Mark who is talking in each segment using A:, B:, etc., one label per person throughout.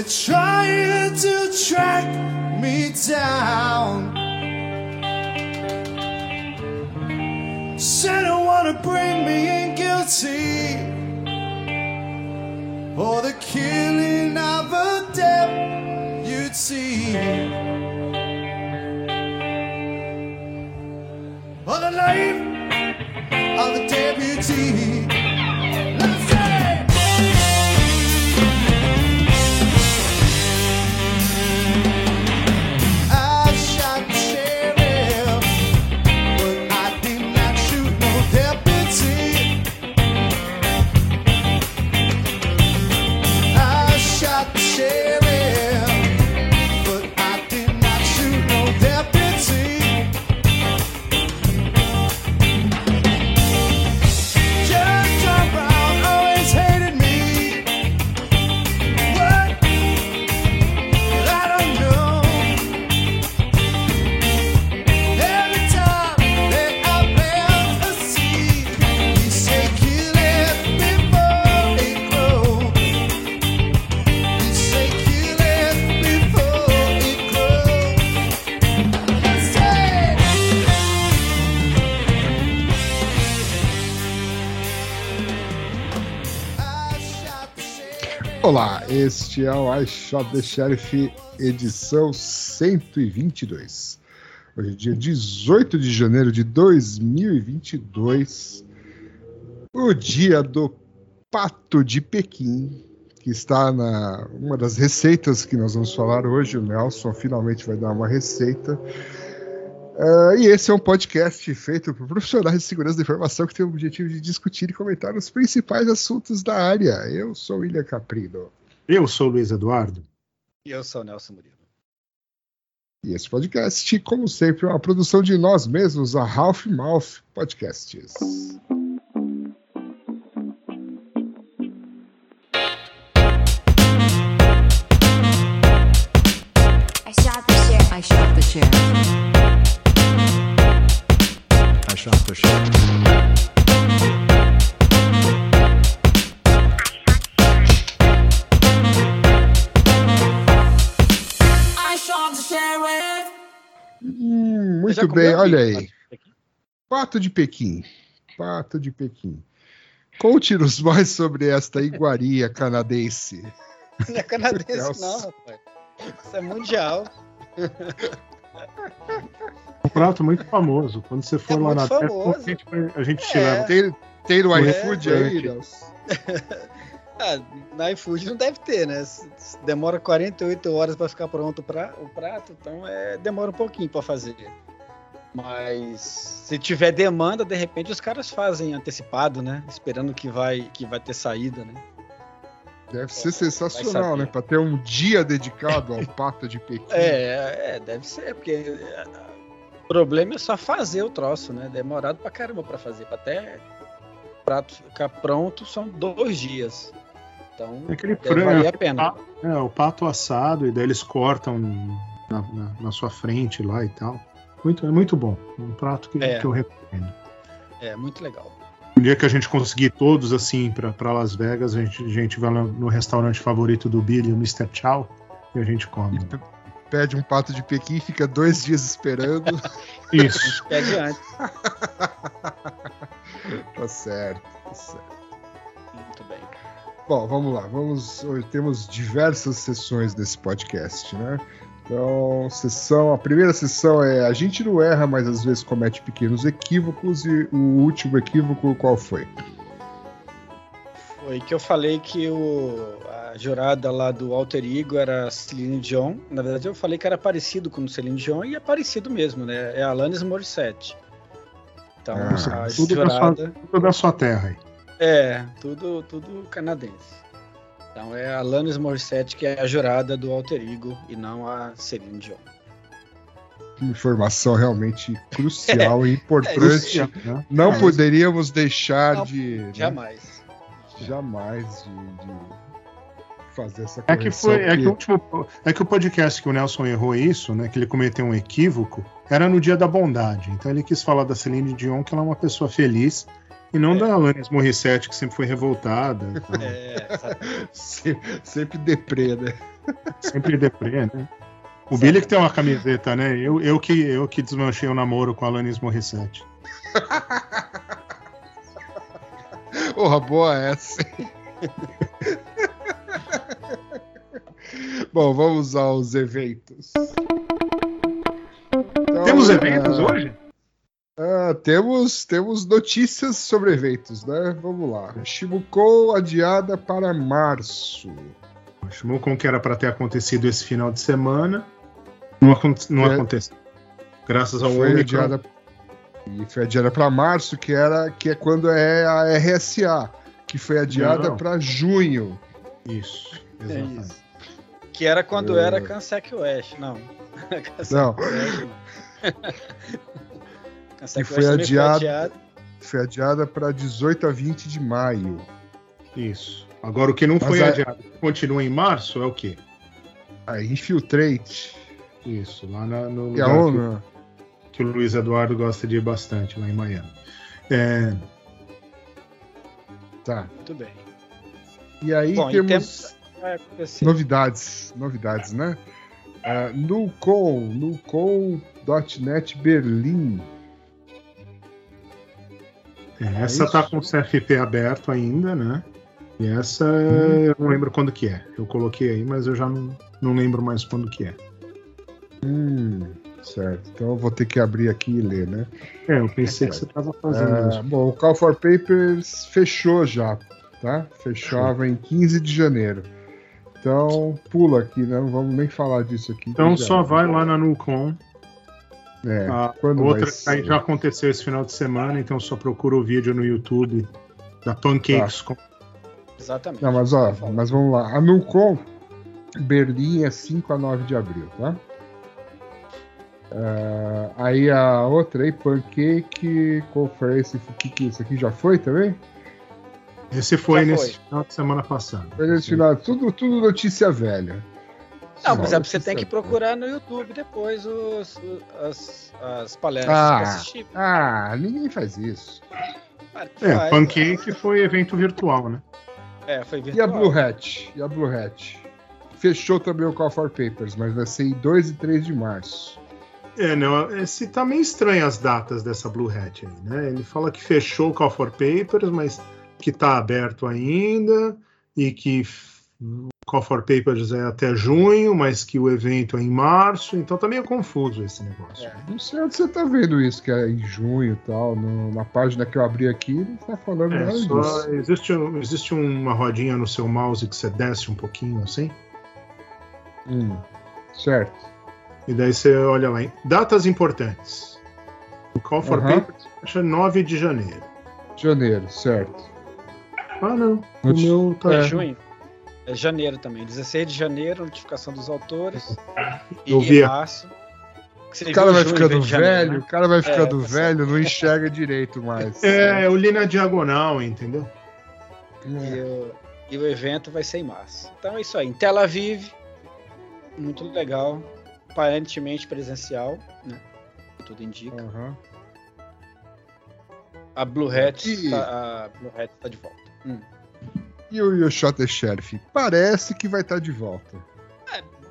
A: they're trying to track me down. Said they wanna bring me in guilty for the killing of a deputy. For the life of a deputy.
B: Este é o I the Sheriff, edição 122. Hoje é dia 18 de janeiro de 2022, o dia do Pato de Pequim, que está na uma das receitas que nós vamos falar hoje. O Nelson finalmente vai dar uma receita. Ah, e esse é um podcast feito por profissionais de segurança da informação que tem o objetivo de discutir e comentar os principais assuntos da área. Eu sou William Caprino.
C: Eu sou o Luiz Eduardo.
D: E eu sou o Nelson Murilo.
B: E esse podcast, como sempre, é uma produção de nós mesmos, a Half Mouth Podcasts. Bem, olha
D: bife?
B: aí. Pato de Pequim. Pato de Pequim. Conte-nos mais sobre esta iguaria canadense.
D: Não é canadense, não, rapaz. Isso é mundial.
C: Um prato muito famoso. Quando você for
D: É
C: lá na terra, a gente, a gente te
D: É.
C: leva.
B: Tem, tem no
C: É,
B: iFood aí?
D: Ah, na iFood não deve ter, né? Demora 48 horas para ficar pronto o pra- o prato, então é, demora um pouquinho para fazer. Mas se tiver demanda, de repente os caras fazem antecipado, né? Esperando que vai, que vai ter saída, né?
B: Deve ser
D: Vai
B: sensacional, né? Pra ter um dia dedicado ao Pato de Pequim.
D: É, é, deve ser, porque é, o problema é só fazer o troço, né? Demorado pra caramba pra fazer. Pra até o prato ficar pronto são dois dias. Então,
C: É aquele
D: deve
C: frango,
D: valer a pena.
C: É, o pato assado, e daí eles cortam na, na- na sua frente lá e tal. Muito, é muito bom. Um prato que,
D: É.
C: que eu recomendo.
D: É muito legal.
C: Um dia que a gente conseguir todos assim pra pra Las Vegas, a gente, a gente vai lá no restaurante favorito do Billy, o Mr. Chow, e a gente come.
B: E pede um Pato de Pequim e fica dois dias esperando.
C: Isso.
D: Pede antes.
B: tá certo, tá certo.
D: Muito bem.
B: Bom, vamos lá. Vamos. Hoje temos diversas sessões desse podcast, né? Então, sessão, a primeira sessão é a gente não erra, mas às vezes comete pequenos equívocos e o último equívoco qual foi?
D: Foi que eu falei que o, a jurada lá do Alter Ego era Celine Dion. Na verdade, eu falei que era parecido com o Celine Dion e é parecido mesmo, né? É Alanis Morissette. Então,
B: Ah,
D: a
C: tudo da sua-
D: jurada.
C: Tudo da sua terra aí.
D: É, tudo, tudo canadense. Então é a Alanis Morissette que é a jurada do Alter Ego e não a Celine Dion.
B: Informação realmente crucial e importante.
C: Né?
B: Não
C: É,
B: poderíamos deixar
D: Não,
B: de. né,
D: Jamais.
B: jamais de, de fazer essa
C: É
B: correção.
C: que foi, é que, o último, é que o podcast que o Nelson errou isso, né? Que ele cometeu um equívoco, era no dia da bondade. Então ele quis falar da Celine Dion, que ela é uma pessoa feliz, e não
D: É.
C: da Alanis Morissette, que sempre foi revoltada.
D: É, exatamente.
B: Se- sempre deprê, né?
C: Sempre deprê, né? O Billy que tem uma camiseta, né? Eu, eu, que, eu que desmanchei o namoro com a Alanis Morissette.
B: Porra, boa essa. hein? Bom, vamos aos eventos. Então,
C: Temos eventos
B: ah,
C: hoje?
B: Ah, temos, temos notícias sobre eventos, né? Vamos lá. Shibukou adiada para março.
C: Com que era para ter acontecido esse final de semana. Não, acon- não
B: É.
C: aconteceu. Graças ao
B: Foi
C: Omicron.
B: adiada e foi adiada para março, que era que é quando é a RSA, que foi adiada para junho.
C: Isso,
D: É
C: exatamente.
D: isso. Que era quando
B: É.
D: era Cansec West, não. Cansec
B: Não.
D: West, não. Cansec
B: Que foi adiado. Foi adiada para 18 a 20 de maio.
C: Isso. Agora, o que não
B: Mas
C: foi
B: a-
C: adiado, continua em março, é o quê?
B: A Infiltrate,
C: Isso, lá na- no
B: que é
C: lugar que,
B: onde?
C: que o Luiz Eduardo gosta de ir bastante, lá em Miami. É,
B: Tá.
D: Muito bem.
B: E aí
D: Bom,
B: temos novidades, novidades, né? Uh, Nucom, Nucom.net Berlim.
C: É, essa
B: isso?
C: tá com o CFP aberto ainda, né? E essa
B: Uhum.
C: eu não lembro quando que é. Eu coloquei aí, mas eu já não, não lembro mais quando que é.
B: Hum, certo. Então eu vou ter que abrir aqui e ler, né?
C: É, eu pensei que você tava fazendo
B: Ah,
C: isso.
B: bom, o Call for Papers fechou já, tá? Fechava em 15 de janeiro. Então, pula aqui, né? Não vamos nem falar disso aqui.
C: Então só vai lá na Nucom.
B: É,
C: A
B: quando
C: outra
B: vai ser?
C: aí já aconteceu esse final de semana, então só procura o vídeo no YouTube da Pancakes. Com...
D: Exatamente.
B: Não, mas ó, mas vamos lá. A Nucom Berlim é 5 a 9 de abril, tá? Ah, aí a outra aí, Pancake Conference, o que que é isso aqui já foi também?
C: Esse foi
D: Já
C: nesse
D: foi.
C: final de semana passado.
B: Foi nesse final, tudo, tudo notícia velha.
D: Não,
B: Só
D: mas é, você tem que procurar no YouTube depois os, as, as palestras
B: Ah.
D: pra assistir.
B: Ah, ninguém faz isso.
C: É,
D: faz,
C: Pancake foi evento virtual, né?
D: É, foi
B: E a
D: virtual.
B: Blue Hat? E a Blue Hat? Fechou também o Call for Papers, mas vai ser em 2 e 3 de março.
C: É, não, esse tá meio estranho as datas dessa Blue Hat aí, né? Ele fala que fechou o Call for Papers, mas que tá aberto ainda e que Call for Papers é até junho, mas que o evento é em março, então tá meio confuso esse negócio.
D: É.
B: Não sei onde você tá vendo isso, que é em junho e tal. no- na página que eu abri aqui, não tá falando
C: É,
B: nada
C: só
B: disso.
C: existe, existe uma rodinha no seu mouse que você desce um pouquinho assim,
B: Hum, certo.
C: e daí você olha lá em datas importantes. O Call for
B: Aham.
C: Papers fecha 9 de janeiro.
B: Janeiro, certo.
C: Ah, não. O meu tá.
D: É. junho. É janeiro também. 16 de janeiro, notificação dos autores. E
C: Eu vi.
D: março. você
B: O cara vai ficando
D: de janeiro,
B: velho,
D: né?
B: o cara vai ficando
D: tá
B: velho, não enxerga direito mais.
C: É, eu li na diagonal, entendeu?
D: E o, e o evento vai ser em março. Então é isso aí. Em Tel Aviv, muito legal. Aparentemente presencial, né? Tudo indica.
B: Aham.
D: A Blue Hat,
B: E-
D: tá, a Blue Hat tá de volta. Hum.
B: E o Yoshota Sheriff? Parece que vai estar de volta.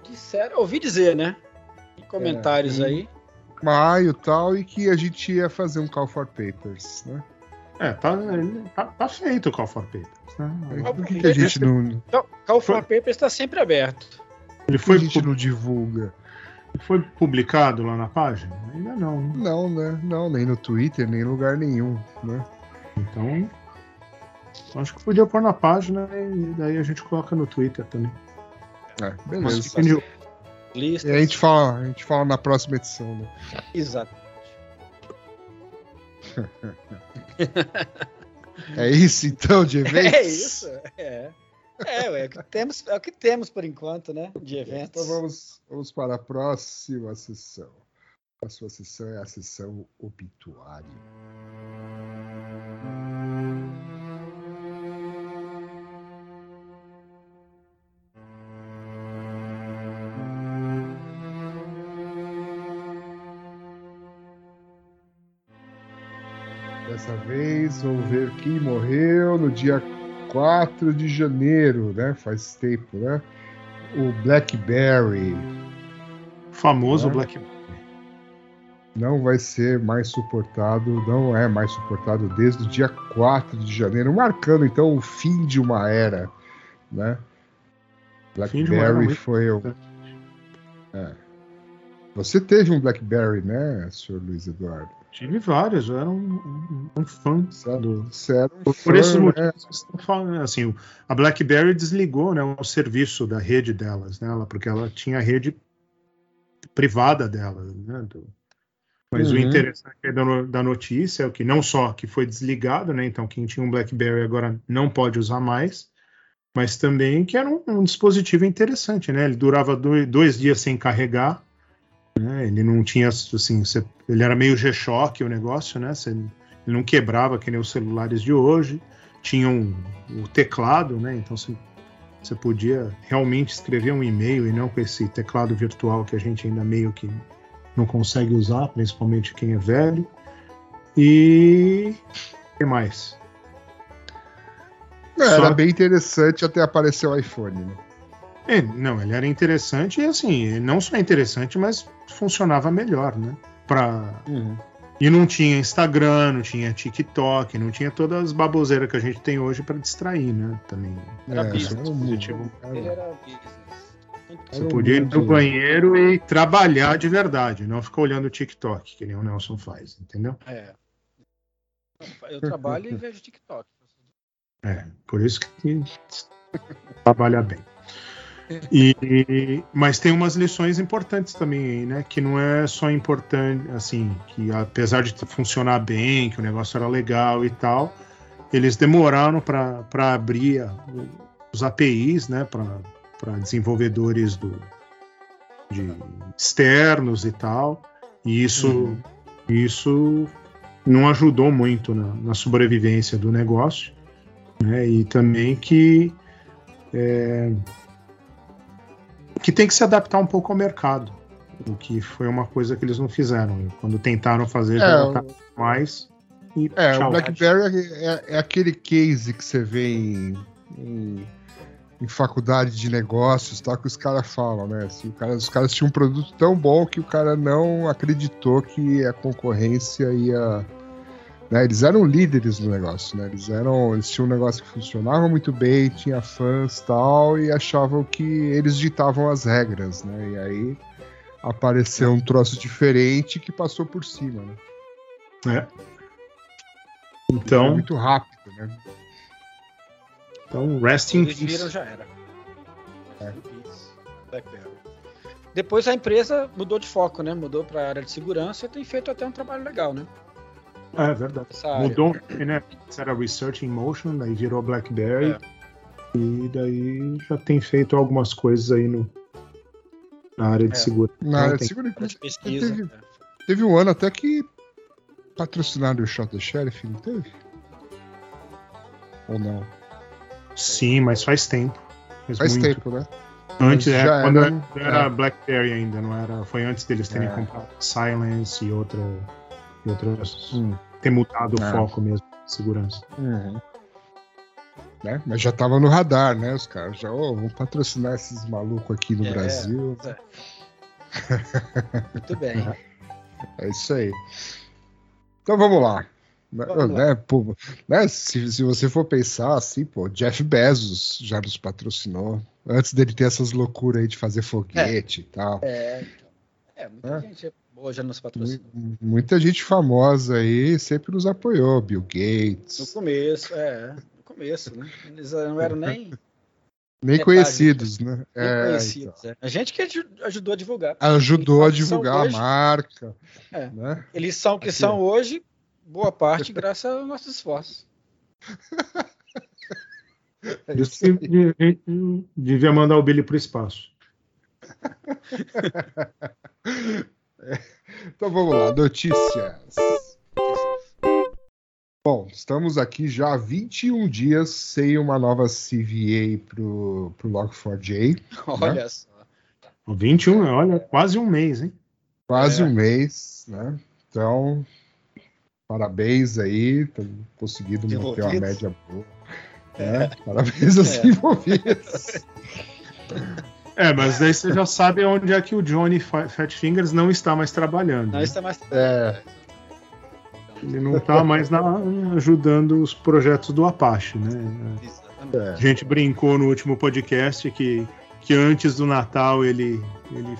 D: Disseram, ouvi dizer, né? Em comentários
B: É,
D: aí.
B: Maio e tal, e que a gente ia fazer um Call for Papers, né?
C: É, tá, tá, tá feito o Call for Papers. né?
B: Por que, que a gente não,
D: Então, Call for Papers está sempre aberto.
C: Ele
B: que a
C: foi,
B: gente
C: pu-
B: não divulga?
C: foi publicado lá na página? Ainda não. né?
B: Não, né? Não, nem no Twitter, nem em lugar nenhum, né?
C: Então, acho que podia pôr na página e daí a gente coloca no Twitter também.
B: É, beleza.
D: Listas.
B: E a gente fala, a gente fala na próxima edição, né?
D: Exato.
B: É isso então de eventos?
D: É isso. É. É, ué, é o que temos, é o que temos por enquanto, né? De eventos.
B: Então vamos, vamos para a próxima sessão. A próxima sessão é a sessão obituário. Dessa vez vamos ver quem morreu no dia 4 de janeiro, né? Faz tempo, né? o BlackBerry
C: Famoso
B: É.
C: Black.
B: não vai ser mais suportado, não é mais suportado desde o dia 4 de janeiro, marcando então o fim de uma era, né? BlackBerry foi o. É. Você teve um BlackBerry, né, senhor Luiz Eduardo?
C: Tive vários, eu era um, um- um fã do.
B: Um
C: Por,
B: fã,
C: esses
B: né?
C: motivos, estão falando, assim, o- a BlackBerry desligou né, o serviço da rede delas, né, porque ela tinha a rede privada dela. Né, do- mas o
B: Uhum.
C: interessante é da notícia é que não só que foi desligado, né, então quem tinha um BlackBerry agora não pode usar mais, mas também que era um, um dispositivo interessante, né? Ele durava dois, dois dias sem carregar, né? Ele não tinha, assim, você- ele era meio G-Shock o negócio, né? Você- ele não quebrava que nem os celulares de hoje, tinha um, o teclado, né? Então você, você podia realmente escrever um e-mail e não com esse teclado virtual que a gente ainda meio que não consegue usar, principalmente quem é velho. E o que mais?
B: É, Era
C: Só-
B: bem interessante até aparecer o iPhone, né?
C: É, não, ele era interessante e assim, não só interessante, mas funcionava melhor, né? Pra... E não tinha Instagram, não tinha TikTok, não tinha todas as baboseiras que a gente tem hoje para distrair, né? Também.
D: Era
B: É,
D: business,
B: era um
C: positivo.
D: Ele era business.
C: Você podia ir no
B: mundo-
C: banheiro e trabalhar de verdade, não ficar olhando o TikTok, que nem o Nelson faz, entendeu?
D: É. Eu trabalho e vejo TikTok.
C: É, por isso que trabalha bem. E, mas tem umas lições importantes também, aí, né? Que não é só importante, assim, que apesar de funcionar bem, que o negócio era legal e tal, eles demoraram para abrir a- os APIs, né? Para desenvolvedores do, de externos e tal. E isso, isso não ajudou muito na, na sobrevivência do negócio né? E também que é, que tem que se adaptar um pouco ao mercado, o que foi uma coisa que eles não fizeram. Quando tentaram fazer,
B: É,
C: já
B: o-
C: botaram mais e
B: É,
C: tchau.
B: o BlackBerry é, é aquele case que você vê em, em, em faculdade de negócios, tal, que os caras falam, né? Assim, o cara- os caras tinham um produto tão bom que o cara não acreditou que a concorrência ia. Né, Eles eram líderes no negócio, né? Eles eram, eles tinham um negócio que funcionava muito bem, tinha fãs tal, e achavam que eles ditavam as regras, né? E aí apareceu um troço diferente que passou por cima, né?
C: É. Então,
B: muito rápido, né?
C: então rest in
D: Eles viram,
C: peace.
D: já era. BlackBerry. Depois a empresa mudou de foco, né? Mudou para a área de segurança e tem feito até um trabalho legal, né?
C: É verdade. Mudou, né? Isso era Research in Motion, daí virou BlackBerry.
D: É.
C: E daí já tem feito algumas coisas aí no, na área de
D: É.
C: segurança.
B: Na área de segurança.
D: De pesquisa.
B: Teve,
D: é.
B: teve um ano até que patrocinaram o Shot the Sheriff, não teve? Ou não?
C: Sim, mas faz tempo.
B: Faz
C: muito.
B: tempo, né?
C: Antes, é,
B: já
C: quando
B: era-
C: era,
B: é.
C: BlackBerry ainda, não era? Foi antes deles terem
B: É.
C: comprado Silence e, outra, e outras.
B: Hum.
C: Ter mudado o
B: É.
C: foco mesmo de segurança.
B: Né? Mas já tava no radar, né? Os caras já, ô, vamos patrocinar esses malucos aqui no
D: É.
B: Brasil.
D: Muito bem.
B: É isso aí. Então vamos lá. Né,
D: Vamos
B: né, pô, né, se, se você for pensar assim, pô, Jeff Bezos já nos patrocinou. Antes dele ter essas loucuras aí de fazer foguete e tal.
D: É, então. é muita
B: É.
D: gente boa já nos patrocina.
B: Mu- Muita gente famosa aí sempre nos apoiou. Bill
D: No
B: Gates.
D: começo, é. No começo, né? Eles não eram nem, nem
B: Nem
D: metade
B: conhecidos, né? É,
D: conhecidos. é. A gente que aju- ajudou a divulgar.
B: então. Ajudou a divulgar
D: hoje-
B: a marca.
D: É.
B: Né?
D: Eles são o que
B: Aqui,
D: são hoje, boa parte graças aos nossos esforços.
B: É
C: Isso devia mandar o Billy pro espaço.
B: Então vamos lá, notícias. Bom, estamos aqui já há 21 dias sem uma nova CVA pro, pro Log4j.
D: Olha só.
C: O 21, olha, quase um mês, hein?
B: Quase
D: É.
B: um mês, né? Então, parabéns aí, conseguindo manter uma média boa. né? Parabéns aos
D: É.
B: envolvidos.
C: É, mas daí você já sabe onde é que o Johnny Fa- Fat Fingers não está mais trabalhando.
D: Não
C: né?
D: está mais.
B: É.
C: Ele não está mais na- ajudando os projetos do Apache, né?
D: Exatamente.
C: A gente brincou no último podcast que, que antes do Natal ele, ele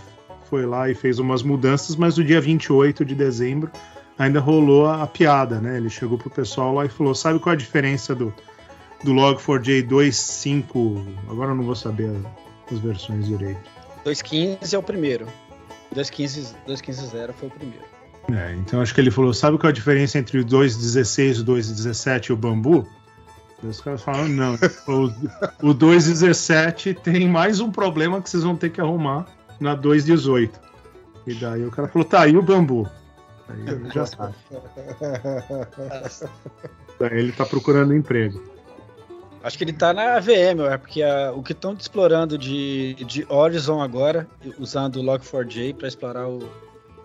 C: foi lá e fez umas mudanças, mas no dia 28 de dezembro ainda rolou a, a piada, né? Ele chegou pro pessoal lá e falou: sabe qual é a diferença do, do Log4j 2.5? Agora eu não vou saber a- as versões direito.
D: 2.15 é o primeiro. 2.15 2.15.0 foi o primeiro.
C: É, então acho que ele falou: sabe qual é a diferença entre o 2.16, o 2.17 e o bambu? Daí Os caras falaram: não, o, o 2.17 tem mais um problema que vocês vão ter que arrumar na 2.18. E daí o cara falou: tá, e o bambu? Aí ele já sabe. Daí ele tá procurando emprego.
D: Acho que ele tá na VM, é porque a- o que estão explorando de, de Horizon agora, usando o Log4j para explorar o,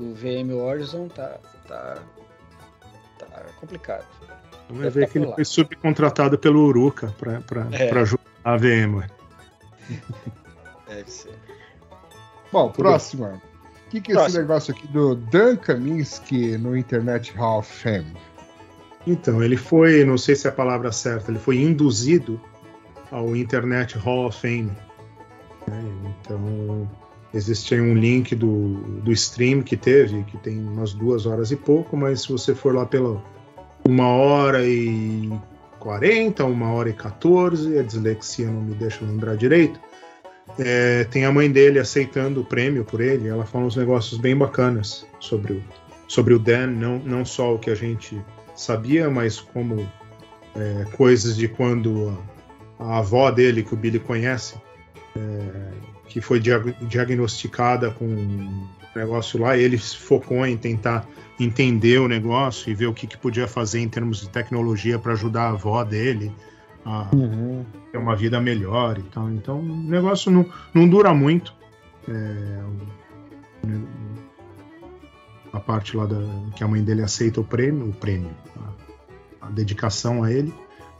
D: o VM Horizon, tá, tá, tá complicado.
C: Vamos
D: Deve
C: ver
D: tá
C: que ele
D: lá.
C: foi subcontratado pelo Uruca pra, pra,
D: É.
C: pra ajudar a VM.
D: Deve ser.
B: Bom, próxima. O que, que é esse
D: Próximo.
B: negócio aqui do Dan Kaminsky no Internet Hall of Fame?
C: Então, ele foi, não sei se é a palavra certa, ele foi induzido ao Internet Hall of Fame. né? Então, existe aí um link do, do stream que teve, que tem umas duas horas e pouco, mas se você for lá pela uma hora e 40, uma hora e 14, a dislexia não me deixa lembrar direito. é, tem a mãe dele aceitando o prêmio por ele, ela fala uns negócios bem bacanas sobre o, sobre o Dan, não, não só o que a gente sabia, mas como é, coisas de quando a, a avó dele, que o Billy conhece, é, que foi diag- diagnosticada com um negócio lá, ele se focou em tentar entender o negócio e ver o que, que podia fazer em termos de tecnologia para ajudar a avó dele a ter uma vida melhor e tal. Então, o negócio não, não dura muito. É, a parte lá da, que a mãe dele aceita o prêmio, o prêmio, a, a dedicação a ele.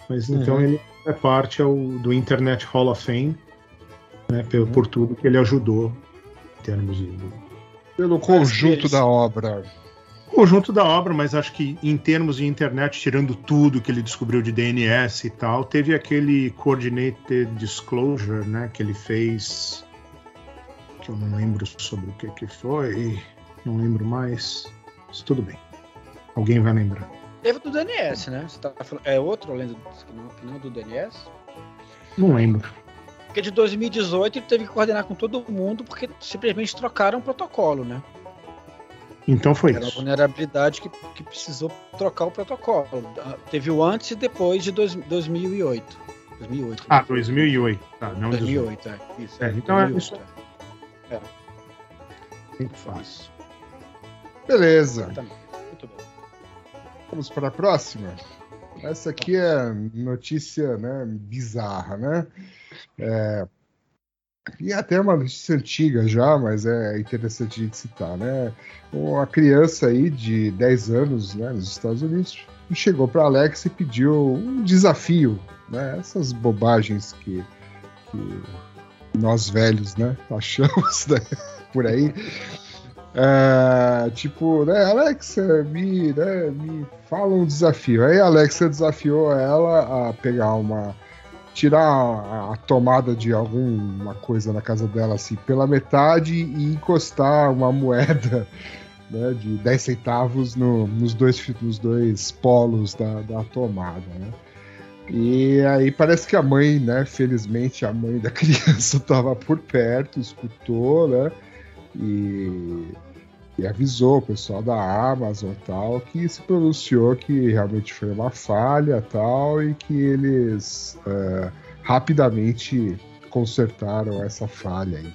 C: Mas então
B: Uhum.
C: ele é parte ao- do Internet Hall of Fame, né, por, por tudo que ele ajudou em termos de
B: Pelo conjunto da obra.
C: conjunto da obra, mas acho que em termos de internet, tirando tudo que ele descobriu de DNS e tal, teve aquele Coordinated Disclosure, né, que ele fez, que eu não lembro sobre o que que foi, não lembro mais, mas tudo bem. Alguém vai lembrar.
D: Teve do DNS, né? Você tá falando, é outro além do que não, não do DNS?
C: Não lembro.
D: Porque de 2018 ele teve que coordenar com todo mundo porque simplesmente trocaram o protocolo, né?
C: Então foi
D: Era
C: isso.
D: vulnerabilidade que, que precisou trocar o protocolo. Ah, Teve o antes e depois de dois, 2008. 2008.
C: Ah, 2008. Tá, não 2008.
D: 2008, é. Isso,
C: É, então é
D: 2008,
C: isso.
D: é.
C: Muito fácil.
B: Beleza.
D: Muito bem.
B: Vamos para a próxima. Essa aqui é notícia né, bizarra, né? É, e até uma notícia antiga já, mas é interessante a gente citar, né? Uma criança aí de 10 anos né, nos Estados Unidos chegou para Alex e pediu um desafio, né? Essas bobagens que, que nós velhos né, achamos né, por aí. É, tipo, né, Alexa, me, né, me fala um desafio. Aí a Alexa desafiou ela a pegar uma. tirar a, tomada de alguma coisa na casa dela assim pela metade e encostar uma moeda né, de 10 centavos no- nos, dois, nos dois polos da, da tomada. Né? E aí parece que a mãe, né? Felizmente a mãe da criança estava por perto, escutou, né? E, e avisou o pessoal da Amazon e tal, que se pronunciou que realmente foi uma falha tal, e que eles eh, rapidamente consertaram essa falha aí.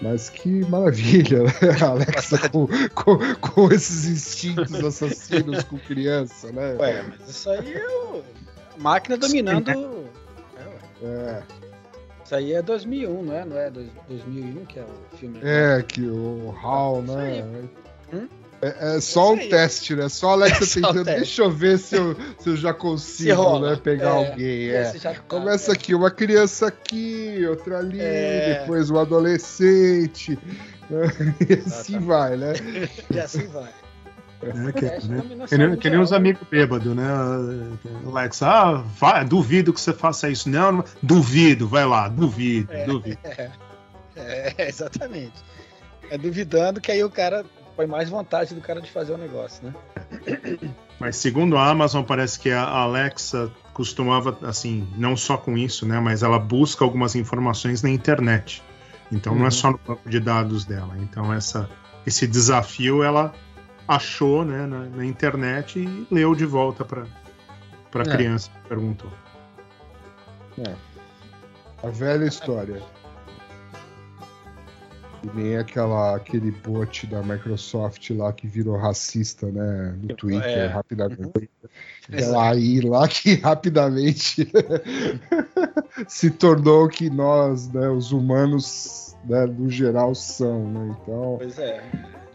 B: Mas que maravilha, né? A Alexa com, com, com esses instintos assassinos com criança, né?
D: Ué, mas isso aí é o... a máquina dominando. É, ué.
B: É,
D: Isso aí é 2001, não é? Não é dois- 2001 que é o filme?
B: é que o Hal, né? É, é só um teste, né? Só a Alexa
D: É só
B: tentando. Deixa eu ver se eu, se eu já consigo né, pegar
D: É,
B: alguém. É.
D: tá,
B: Começa
D: é.
B: aqui, uma criança aqui, outra ali,
D: É.
B: depois um adolescente. né? E assim vai, né?
D: E assim vai.
C: É, que, né? Que nem, que nem os amigos bêbados, né? Alex, ah, vai, duvido que você faça isso. Não, não duvido, vai lá, duvido,
D: É.
C: duvido.
D: É, exatamente. É duvidando que aí o cara põe mais vontade do cara de fazer o negócio, né?
C: Mas segundo a Amazon, parece que a Alexa costumava, assim, não só com isso, né? Mas ela busca algumas informações na internet. Então não
B: Uhum.
C: é só no banco de dados dela. Então essa, esse desafio ela achou né, na, na internet e leu de volta para para a
B: É.
C: criança que perguntou.
B: A velha história. E nem aquela, aquele bot da Microsoft lá que virou racista, né? No Twitter,
D: É.
B: rapidamente. Ela aí lá que rapidamente se tornou o que nós, né, os humanos, né, no geral, são, né? Então,
D: Pois é.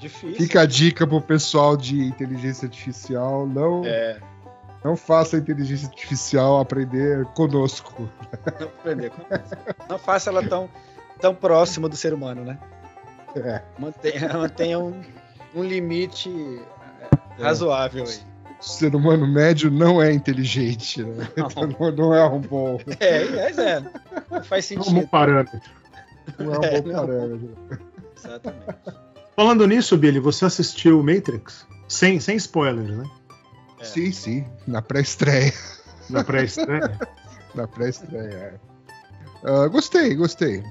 D: Difícil.
B: fica a dica pro pessoal de inteligência artificial, não,
D: É,
B: não faça a inteligência artificial aprender conosco.
D: não aprender com isso. Não faça ela tão, tão próxima do ser humano, né?
B: É.
D: Mantenha, mantenha um, um limite é, razoável aí.
B: O ser humano médio não é inteligente, né?
D: Não.
B: Então, não, não é um bom,
D: É, é, é. Não faz
C: Como
D: sentido.
C: parâmetro.
B: não é um
D: É,
B: bom
D: não.
B: parâmetro.
D: Exatamente.
C: Falando nisso, Billy, você assistiu Matrix? Sem, sem spoilers, né?
D: É.
B: Sim, sim, na pré-estreia.
C: Na pré-estreia.
B: Na pré-estreia. é. Ah, gostei, gostei.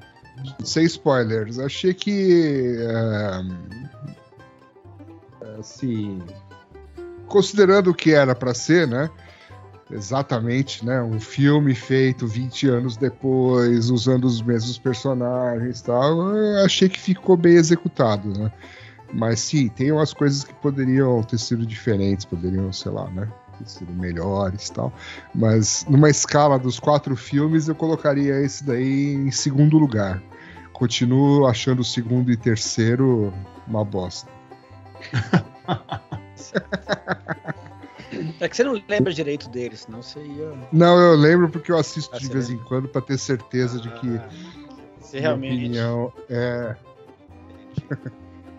B: Sem spoilers. Achei que. ah, assim. Considerando o que era pra ser, né? Exatamente, né? Um filme feito 20 anos depois, usando os mesmos personagens e tal, eu achei que ficou bem executado, né? Mas sim, tem umas coisas que poderiam ter sido diferentes, poderiam, sei lá, né? Ter sido melhores e tal. Mas numa escala dos quatro filmes, eu colocaria esse daí em segundo lugar. Continuo achando o segundo e terceiro uma bosta.
D: É que você não lembra direito dele, senão você ia.
B: Não, eu lembro porque eu assisto
D: Ah,
B: de
D: você
B: vez em
D: lembra?
B: quando para ter certeza de que
D: Ah, Você
B: minha
D: realmente.
B: opinião é.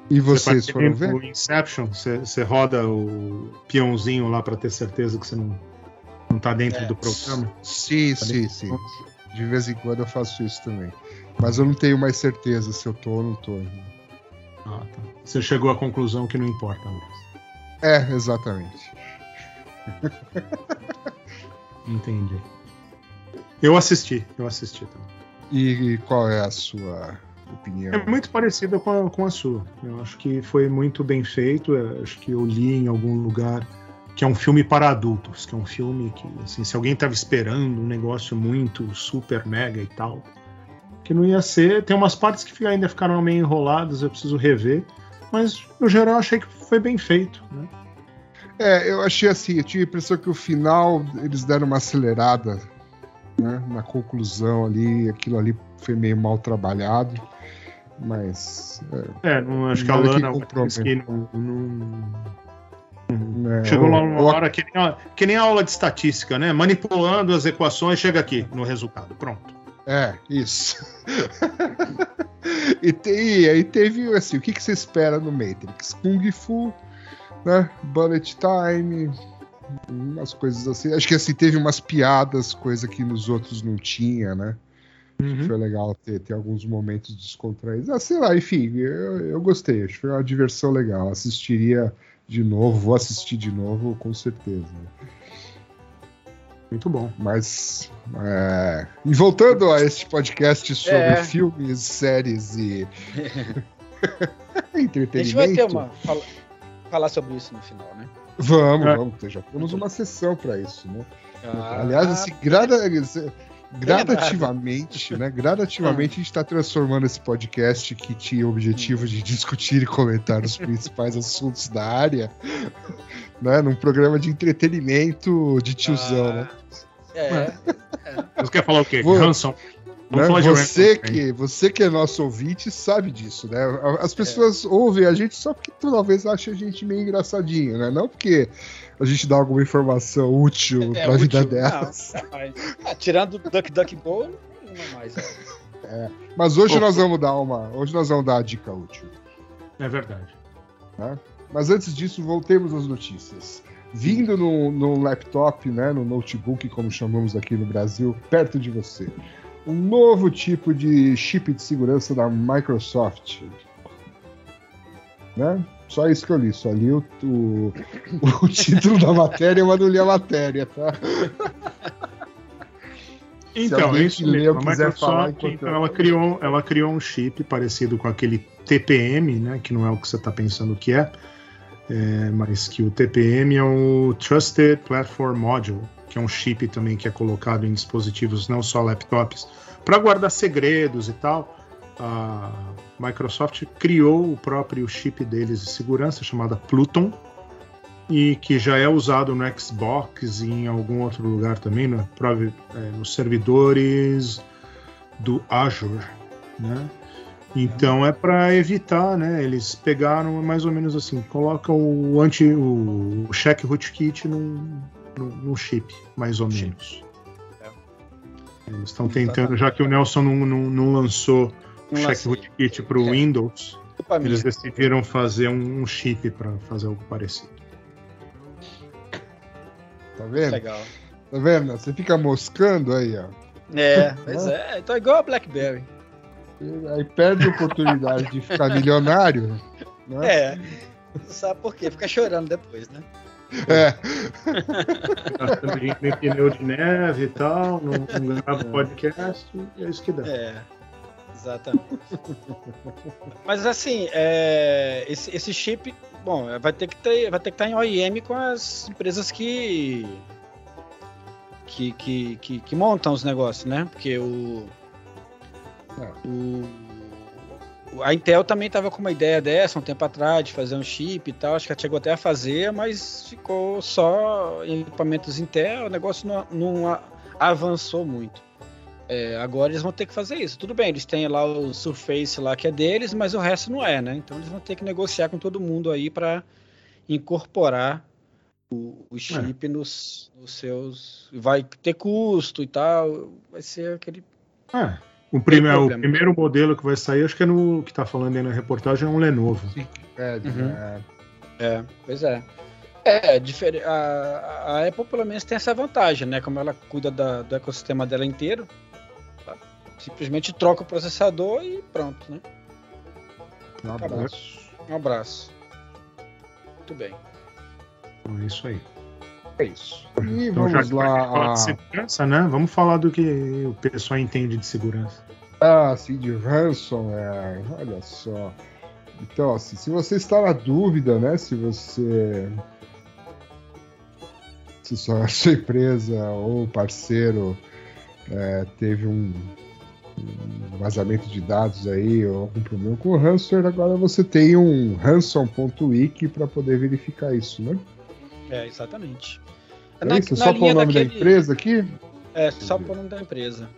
B: E
C: Você
B: vocês
C: faz
B: foram ver?
C: o Inception, você, você roda o peãozinho lá pra ter certeza que você não, não tá dentro
D: É.
C: do programa.
B: Sim,
C: Tá
B: sim,
C: dentro
B: sim. De vez em quando eu faço isso também. Mas eu não tenho mais certeza se eu tô ou não tô.
C: Ah, tá. Você chegou à conclusão que não importa mais.
B: É, exatamente.
C: Entendi. Eu assisti, eu assisti também.
B: E, qual é a sua opinião?
C: É muito parecida com a, com a sua. Eu acho que foi muito bem feito. eu acho que eu li em algum lugar que é um filme para adultos, que é um filme que, assim, se alguém estava esperando um negócio muito super mega e tal, que não ia ser. Tem umas partes que ainda ficaram meio enroladas, eu preciso rever. Mas no geral eu achei que foi bem feito. Né?
B: É, eu achei assim, eu tive a impressão que o final eles deram uma acelerada né, na conclusão ali, aquilo ali foi meio mal trabalhado, mas
C: É, não, acho que a
B: que
C: Lana. Wachowski não, não-
B: né,
C: Chegou lá numa
B: o-
C: hora que nem, a, que nem a aula de estatística, né? Manipulando as equações, chega aqui no resultado. Pronto.
B: É, isso. e, tem, aí teve assim, o que, que você espera no Matrix? Kung Fu, né? Bullet Time, umas coisas assim. Acho que assim, teve umas piadas, coisa que nos outros não tinha, né? Foi legal ter, ter alguns momentos descontraídos. Ah, sei lá, enfim, eu, eu gostei. Acho que foi uma diversão legal. Assistiria de novo, vou assistir de novo, com certeza.
C: Muito bom.
B: Mas. é, E voltando a este podcast sobre
D: É.
B: filmes, séries e.
D: A
B: entretenimento.
D: gente vai ter uma. Fala- falar sobre isso no final, né?
B: Vamos,
C: É.
B: vamos. Já temos uma sessão para isso, né?
D: Ah,
B: Aliás, assim, grada... gradativamente, né? Gradativamente a gente está transformando esse podcast que tinha o objetivo de discutir e comentar os principais assuntos da área, né? Num programa de entretenimento de tiozão, né?
D: É,
C: Você quer falar o quê?
B: Vou-
C: Hanson.
B: Né? Você, que, você que é nosso ouvinte sabe disso, né? As pessoas ouvem a gente só porque talvez achem a gente meio engraçadinho, né? Não porque a gente dá alguma informação útil
D: É
B: pra vida
D: útil?
B: delas.
D: Não, não mais. Ah, tirando o Duck Duck Go, não é mais. é.
B: Mas hoje
C: Pô.
B: nós vamos dar uma. Hoje nós vamos dar a dica útil.
C: É verdade.
B: Mas antes disso, voltemos às notícias. Vindo no, no laptop, né, no notebook, como chamamos aqui no Brasil, perto de você, um novo tipo de chip de segurança da Microsoft. Né? Só isso que eu li, só li o, o, o título da matéria, mas não li a matéria, tá?
C: Então, isso mesmo. A Microsoft, então,
B: eu-
C: ela, criou, ela criou um chip parecido com aquele TPM, né, que não é o que você está pensando que é, é, mas que o TPM é o Trusted Platform Module, que é um chip também que é colocado em dispositivos, não só laptops, para guardar segredos e tal. A Microsoft criou o próprio chip deles de segurança, chamada Pluton, e que já é usado no Xbox e em algum outro lugar também, no, prove- é, nos servidores do Azure, né? Então é para evitar, né? Eles pegaram mais ou menos assim, colocam o anti o check rootkit num, num, chip, mais ou
D: Chip.
C: menos. Eles estão tentando, já que o Nelson não, não, não lançou o
D: Não
C: check
D: lancei.
C: rootkit para o
D: É.
C: Windows,
D: minha.
C: eles decidiram fazer um, um chip para fazer algo parecido.
B: Tá vendo?
D: Legal.
B: Tá vendo? Você fica moscando aí, ó.
D: É, pois é. Então, igual a BlackBerry.
B: Aí perde a oportunidade de ficar milionário. Né?
D: É. Sabe por quê? Fica chorando depois, né?
B: É.
C: Gastando dinheiro em pneu de neve e tal, não, não grava podcast, e é isso que dá.
D: É. Exatamente. Mas assim, é, esse, esse chip, bom, vai ter que ter, vai ter que estar em OEM com as empresas que que, que, que, que montam os negócios, né? Porque o, o a Intel também estava com uma ideia dessa um tempo atrás de fazer um chip e tal, acho que ela chegou até a fazer, mas ficou só em equipamentos Intel, o negócio não, não avançou muito. É, agora eles vão ter que fazer isso. Tudo bem, eles têm lá o Surface lá que é deles, mas o resto não é, né? Então eles vão ter que negociar com todo mundo aí para incorporar o, o chip nos, nos seus. Vai ter custo e tal. Vai ser aquele.
C: É, o, prime- o
D: problema.
C: primeiro modelo que vai sair, acho que é no que tá falando aí na reportagem, é um Lenovo.
B: É,
D: Uhum.
B: é.
D: É, pois é. É, difere- a, a Apple pelo menos tem essa vantagem, né? Como ela cuida da- do ecossistema dela inteiro, ela simplesmente troca o processador e pronto, né?
B: Um abraço.
D: Um abraço. Muito bem.
C: Então é isso aí.
B: É isso. E
C: Então, já
B: vamos
C: que vai falar
B: lá.
C: de segurança, né? Vamos falar do que o pessoal entende de segurança.
B: Ah, de ransomware. Olha só. Então, assim, se você está na dúvida, né? Se você. Se sua, sua empresa ou parceiro é, teve um, um vazamento de dados aí ou algum problema com o ransomware, agora você tem um ransom.wiki para poder verificar isso, né?
D: É, exatamente.
B: É isso? Só pôr o nome da empresa aqui?
D: É, só pôr o nome da empresa.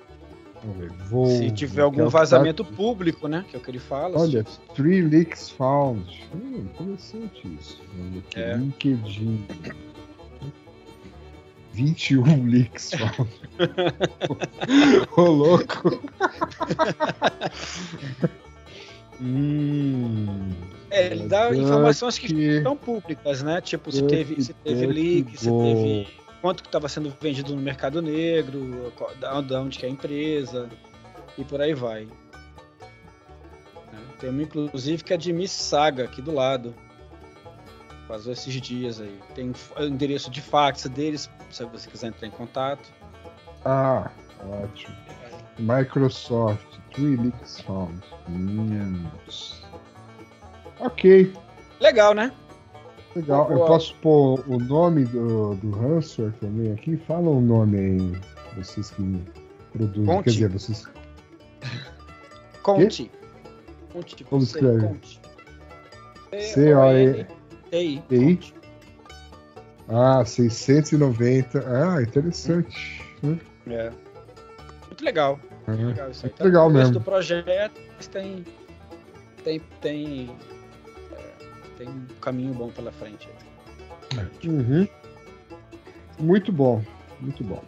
B: Vou,
D: Se tiver algum vazamento
B: tá-
D: público, né? Que é o que ele fala.
B: Olha, Three Leaks Found. Hum, interessante isso.
D: É.
B: LinkedIn. 21 leaks found. Ô, louco. hum.
D: É, ele dá informações que são públicas, né? Tipo, se teve, se teve leak, se teve quanto que estava sendo vendido no mercado negro, da onde que é a empresa e por aí vai. Né? Tem uma, inclusive, que é de Miss Saga aqui do lado. Vazou esses dias aí. Tem o endereço de fax deles, se você quiser entrar em contato.
B: Ah, ótimo. Microsoft. Three leaks found. Hum. Ok,
D: Legal, né?
B: legal. Eu posso pôr o nome do, do ransomware também aqui? Fala o nome aí, vocês que produzem.
D: Conte.
B: Quer dizer, vocês
D: Conte. Conte.
B: Como
D: você,
B: escreve?
D: Conte.
B: C-O-E-. TI? Ah, 690. Ah, interessante. né?
D: É. Muito legal. Legal, isso aí tá
B: Legal
D: começo
B: mesmo.
D: do projeto, tem, tem, tem, tem um caminho bom pela frente. aí.
B: Uhum. Muito bom, muito bom.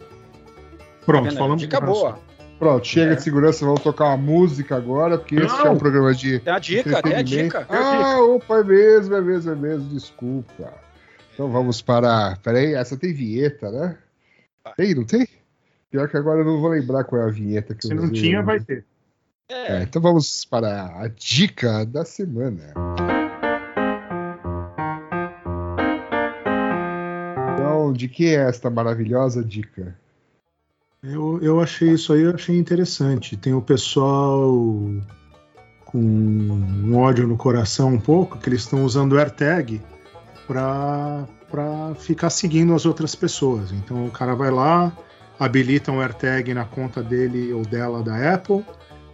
C: Pronto,
D: Bacana,
C: falamos
D: Dica boa.
B: Pronto, chega
D: É.
B: de segurança, vamos tocar uma música agora, porque esse
C: Não.
B: é um programa de
D: Tem a dica, tem a dica.
B: Ah, opa, é mesmo, é mesmo, é mesmo, desculpa. Então vamos para. Peraí, essa tem vinheta, né? Tem, não tem? Pior que agora eu não vou lembrar qual é a vinheta que
C: Se
B: eu
C: não
B: usei.
C: tinha, vai ter.
B: É,
D: É,
B: então vamos para a dica da semana. De que é esta maravilhosa dica?
C: Eu, eu achei isso aí, eu achei interessante. Tem o pessoal com um ódio no coração um pouco, que eles estão usando o AirTag para ficar seguindo as outras pessoas. Então o cara vai lá, habilita um AirTag na conta dele ou dela da Apple,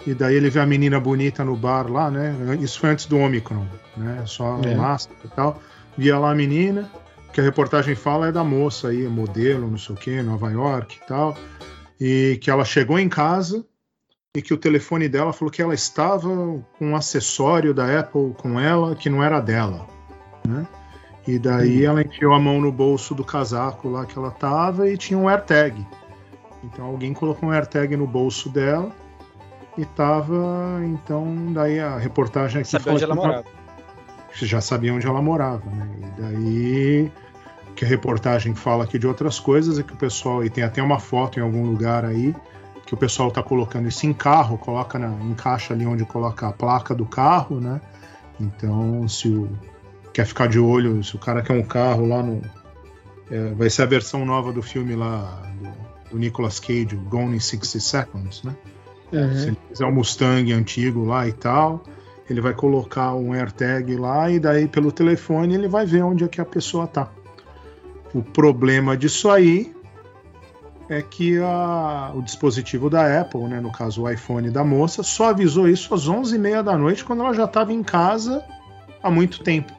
C: e daí ele vê a menina bonita no bar lá, né? Isso foi antes do Omicron, né? Só
B: É.
C: máscara e tal. Via lá a menina, que a reportagem fala é da moça aí, modelo, não sei o que, Nova York e tal e que ela chegou em casa e que o telefone dela falou que ela estava com um acessório da Apple com ela que não era dela, né? E daí ela enfiou a mão no bolso do casaco lá que ela tava e tinha um AirTag. Então alguém colocou um AirTag no bolso dela e tava, então daí a reportagem aqui fala
D: onde ela
C: que-
D: morava.
C: já sabia onde ela morava, né? E daí que a reportagem fala aqui de outras coisas é que o pessoal e tem até uma foto em algum lugar aí que o pessoal tá colocando isso em carro, coloca na, encaixa ali onde coloca a placa do carro, né? Então, se o quer ficar de olho, se o cara quer um carro lá no é, vai ser a versão nova do filme lá do, do Nicolas Cage, o Gone in 60 Seconds, né? Se ele fizer um Mustang antigo lá e tal, ele vai colocar um AirTag lá e daí pelo telefone ele vai ver onde é que a pessoa tá. O problema disso aí é que a- o dispositivo da Apple, né, no caso o iPhone da moça, só avisou isso às 11h30 da noite quando ela já estava em casa há muito tempo.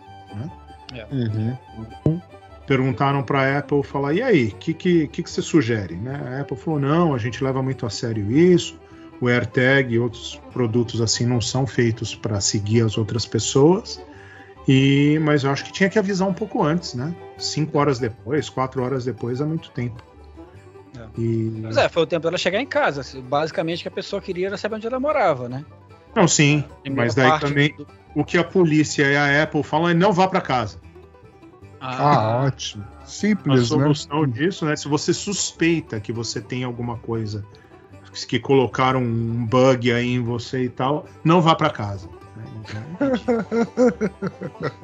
B: Uhum.
C: Perguntaram para a Apple falar, e aí, o que, que, que, que você sugere? Né? A Apple falou, não, a gente leva muito a sério isso, o AirTag e outros produtos assim não são feitos para seguir as outras pessoas. E, mas eu acho que tinha que avisar um pouco antes, né? Cinco horas depois, quatro horas depois é muito tempo.
D: É.
C: E...
D: Mas é, foi o tempo dela chegar em casa. Basicamente, o que a pessoa queria era saber onde ela morava, né?
C: Não, sim, mas daí também
D: do-
C: o que a polícia e a Apple falam é não vá para casa.
B: Ah, ótimo.
C: A
B: Simples, né?
C: solução disso, né? Se você suspeita que você tem alguma coisa que colocaram um bug aí em você e tal, não vá para casa.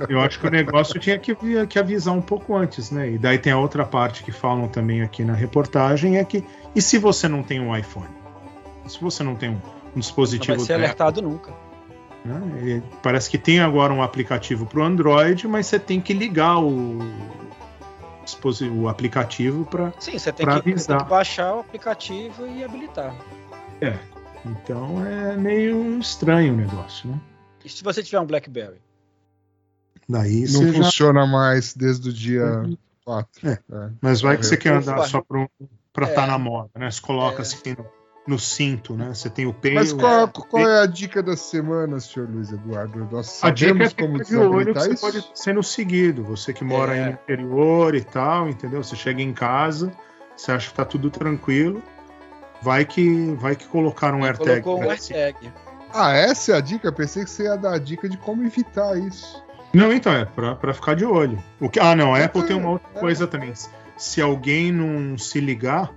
C: Eu acho que o negócio tinha que, que avisar um pouco antes, né? E daí tem a outra parte que falam também aqui na reportagem é que e se você não tem um iPhone? Se você não tem um, um
D: Não vai
C: dispositivo
D: ser alertado nunca.
C: né? Parece que tem agora um aplicativo para o Android, mas você tem que ligar o, o aplicativo para.
D: Sim, você tem, que, você tem
C: avisar.
D: que baixar o aplicativo e habilitar.
C: Então é meio estranho o negócio, né?
D: E se você tiver um BlackBerry?
C: Daí
B: Não
C: já.
B: funciona mais desde o dia 4.
C: É. Mas vai que você quer andar só para estar
D: É.
C: na moda, né? Você coloca
D: É.
C: assim no, no cinto, né? Você tem o peito.
B: Mas qual, qual é a dica da semana, senhor Luiz Eduardo? Nós
C: A dica é
B: sabemos como
C: de olho que
B: desabilitar
C: você
B: isso?
C: pode estar sendo seguido. Você que mora
D: É.
C: aí no interior e tal, entendeu? Você chega em casa, você acha que tá tudo tranquilo. Vai que, vai que colocaram um AirTag.
D: Colocou um
C: né?
D: AirTag.
B: Ah, essa é a dica? Pensei que você ia dar a dica de como evitar isso.
C: Não, então, é pra, pra ficar de olho. O que, ah, não, a Apple tem uma outra
B: é.
C: coisa também. Se alguém não se ligar,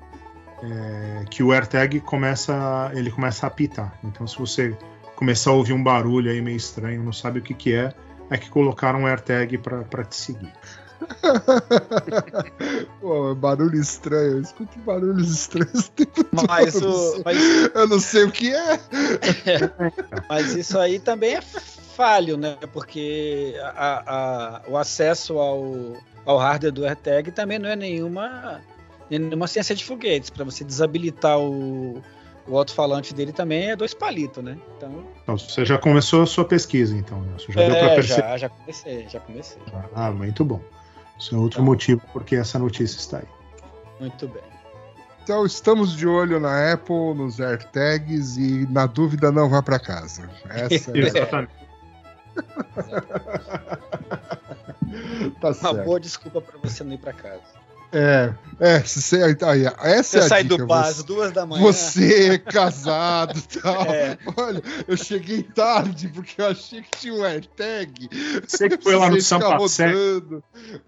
C: é, que o AirTag começa, ele começa a apitar. Então, se você começar a ouvir um barulho aí meio estranho, não sabe o que que é, é que colocaram um AirTag pra te seguir.
B: Pô, barulho estranho. Eu escuto barulhos estranhos o tempo todo.
D: Mas,
B: eu, não
D: o,
B: sei,
D: mas,
B: eu não sei o que é.
D: mas isso aí também é falho, né? Porque a- a- o acesso ao, ao hardware do AirTag também não é nenhuma, nenhuma ciência de foguetes. Para você desabilitar o, o alto-falante dele também é dois palitos, né? Então,
C: Então, você já começou a sua pesquisa, então, Nelson. Já deu pra
D: é,
C: perceber.
D: já, já comecei, já comecei.
C: Ah, muito bom. Isso é outro
D: Tá.
C: motivo porque essa notícia está aí.
D: Muito bem.
B: Então estamos de olho na Apple, nos AirTags e na dúvida não vá para casa. Essa é,
C: Exatamente.
B: tá
D: Uma
B: certo.
D: boa desculpa pra você não ir pra casa.
B: É, é, se você, aí, essa
D: Você
B: é a
D: sai
B: dica,
D: do bar
B: você-
D: às duas da manhã.
B: Você é casado e tal.
D: É.
B: Olha, eu cheguei tarde porque eu achei que tinha um AirTag.
C: Você que foi lá no Sampasec,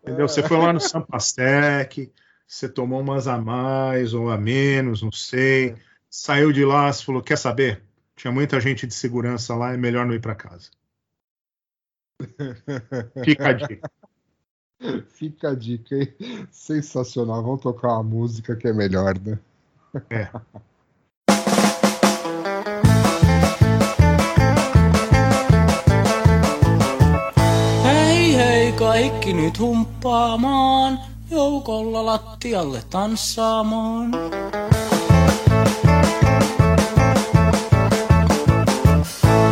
C: entendeu? Você foi lá no Sampasec, você tomou umas a mais ou a menos, não sei. Saiu de lá, você falou, quer saber? Tinha muita gente de segurança lá, é melhor não ir para casa. Fica a dica.
B: Fica a dica, hein? Sensacional. Vamos tocar uma música que é melhor, né?
C: É.
E: Hei hei kaikki nyt humppaamaan, joukolla lattialle tanssaamaan.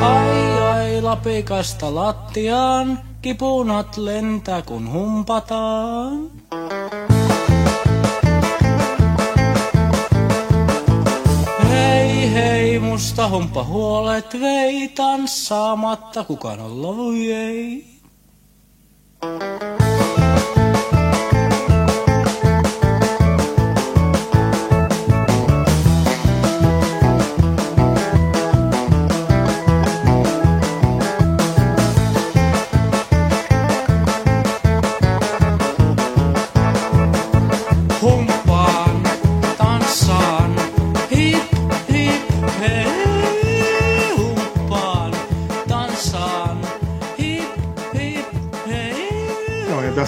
E: Ai ai lapikasta lattiaan, kipunat lentää kun humpataan. Hei hei, musta humppa huolet vei, tanssaamatta kukaan olla voi ei.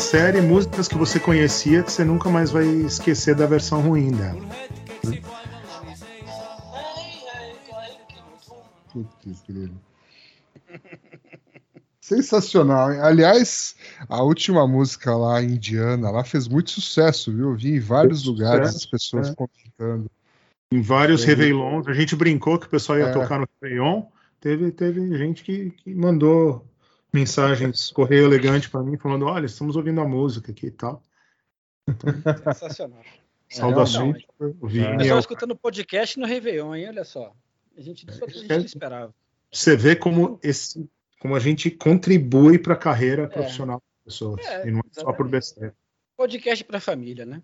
C: Série músicas que você conhecia que você nunca mais vai esquecer da versão ruim dela.
B: Putz, grilo. Sensacional, hein? Aliás, a última música lá, indiana, lá fez muito sucesso, viu? Eu vi em vários
C: Fez
B: lugares
C: sucesso,
B: as pessoas
C: é.
B: comentando.
C: Em vários
B: É.
C: Réveillons, a gente brincou que o pessoal ia
B: É.
C: tocar no Réveillon. Teve, teve gente que, que mandou mensagens, correio elegante para mim, falando: Olha, estamos ouvindo a música aqui e tal.
D: Sensacional.
C: Saudações.
B: É,
D: Eu
C: é
D: pessoal
C: o-
D: escutando podcast no Réveillon, hein? Olha só. A gente, isso a gente não esperava.
C: Você vê como, esse, como a gente contribui para a carreira profissional das pessoas.
D: É,
C: e não é só por besteira.
D: Podcast pra família, né?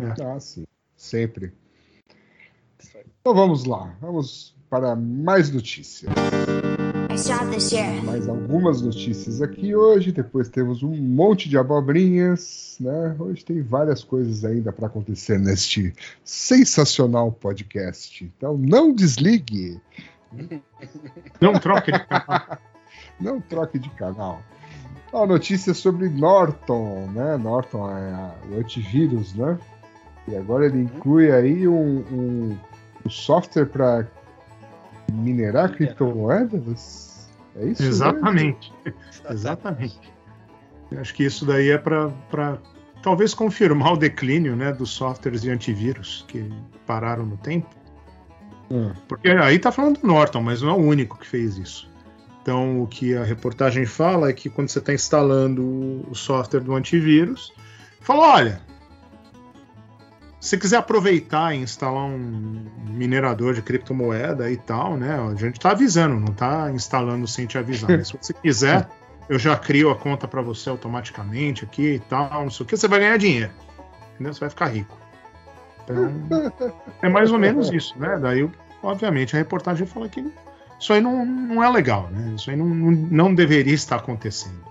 B: Ah, sim. Sempre. Então vamos lá. Vamos para mais notícias. Mais algumas notícias aqui hoje. Depois temos um monte de abobrinhas. Né? Hoje tem várias coisas ainda para acontecer neste sensacional podcast. Então não desligue.
C: Não troque de canal.
B: Não troque de canal. Uma notícia sobre Norton, né? Norton é a- o antivírus, né? E agora ele inclui aí um, um- um software para minerar criptomoedas? É isso?
C: Exatamente. Exatamente. Eu acho que isso daí é para talvez confirmar o declínio né, dos softwares de antivírus que pararam no tempo.
B: Hum.
C: Porque aí está falando do Norton, mas não é o único que fez isso. Então, o que a reportagem fala é que quando você está instalando o software do antivírus, fala: olha, se você quiser aproveitar e instalar um minerador de criptomoeda e tal, né? A gente está avisando, não está instalando sem te avisar. Mas se você quiser, eu já crio a conta para você automaticamente aqui e tal, não sei o que, você vai ganhar dinheiro. Entendeu? Você vai ficar rico. Então, é mais ou menos isso, né? Daí, obviamente, a reportagem fala que isso aí não, não é legal, né? Isso aí não, não deveria estar acontecendo.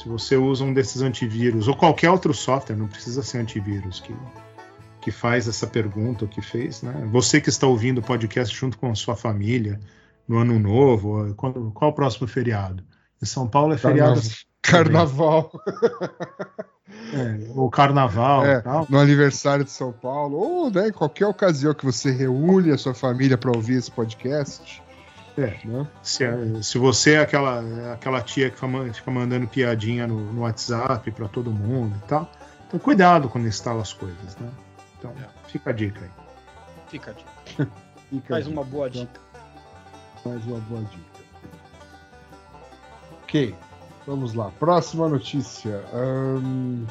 C: Se você usa um desses antivírus, ou qualquer outro software, não precisa ser antivírus, que, que faz essa pergunta, o que fez, né? Você que está ouvindo o podcast junto com a sua família, no ano novo, quando, qual o próximo feriado? Em São Paulo é feriado.
B: Carnaval.
C: É, ou carnaval
B: É,
C: tal.
B: no aniversário de São Paulo, ou né, em qualquer ocasião que você reúne a sua família para ouvir esse podcast.
C: É.
B: Né?
C: Se, se você é aquela, aquela tia que fica ma- fica mandando piadinha no, no WhatsApp para todo mundo e tal, então cuidado quando instala as coisas, né? Então, fica a dica aí.
D: Fica a dica.
B: Fica
D: Mais uma boa dica.
B: Mais uma boa dica. Ok, vamos lá. Próxima notícia. Ahn,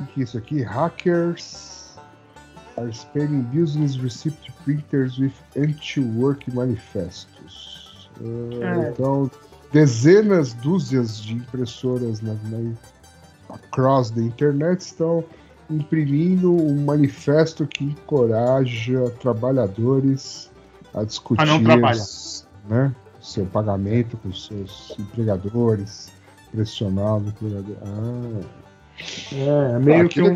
B: O que é isso aqui? Hackers are spamming business receipt printers with anti-work manifestos. Ah,
C: É.
B: Então, dezenas, dúzias de impressoras na, na, across the internet estão imprimindo um manifesto que encoraja trabalhadores a discutir
C: A não trabalhar.
B: né, seu pagamento com seus empregadores, pressionar o empregador. Ah,
C: É, é
B: ah,
C: meio
B: que,
C: que, um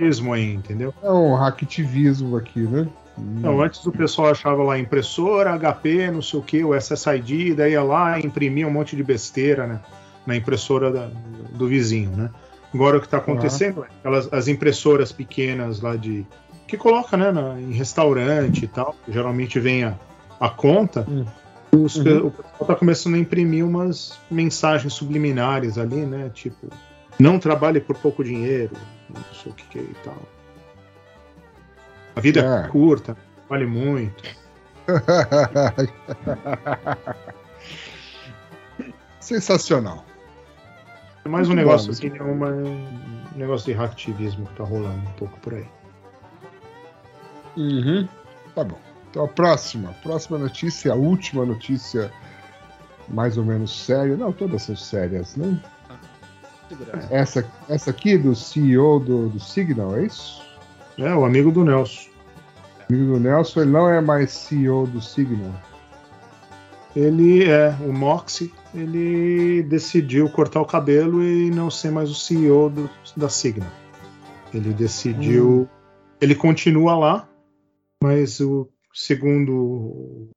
C: mesmo aí, entendeu?
B: É um hacktivismo aqui, né?
C: Não, antes o pessoal achava lá impressora, HP, não sei o que, o SSID, daí ia lá e imprimia um monte de besteira né, na impressora da- do vizinho, né? Agora o que está acontecendo é aquelas, as impressoras pequenas lá de. que coloca né, na- em restaurante e tal, que geralmente vem a, a conta,
B: Hum.
C: os
B: Uhum.
C: o pessoal está começando a imprimir umas mensagens subliminares ali, né? Tipo, não trabalhe por pouco dinheiro, não sei o que, que é e tal. A vida
B: É.
C: é curta, vale muito.
B: Sensacional.
C: É mais um
B: Muito
C: negócio
B: bom,
C: assim, é uma- um negócio de hacktivismo que tá rolando um pouco por aí.
B: Uhum. Tá bom. Então a próxima, próxima notícia, a última notícia mais ou menos séria. Não, todas são sérias, né?
D: Segurança.
B: Essa, essa aqui do CEO do, do Signal, é isso?
C: É, o amigo do Nelson.
B: Amigo do Nelson, ele não é mais CEO do Signal.
C: Ele é, o Moxie, ele decidiu cortar o cabelo e não ser mais o CEO do- da Signal. Ele decidiu. Ele continua lá, mas o segundo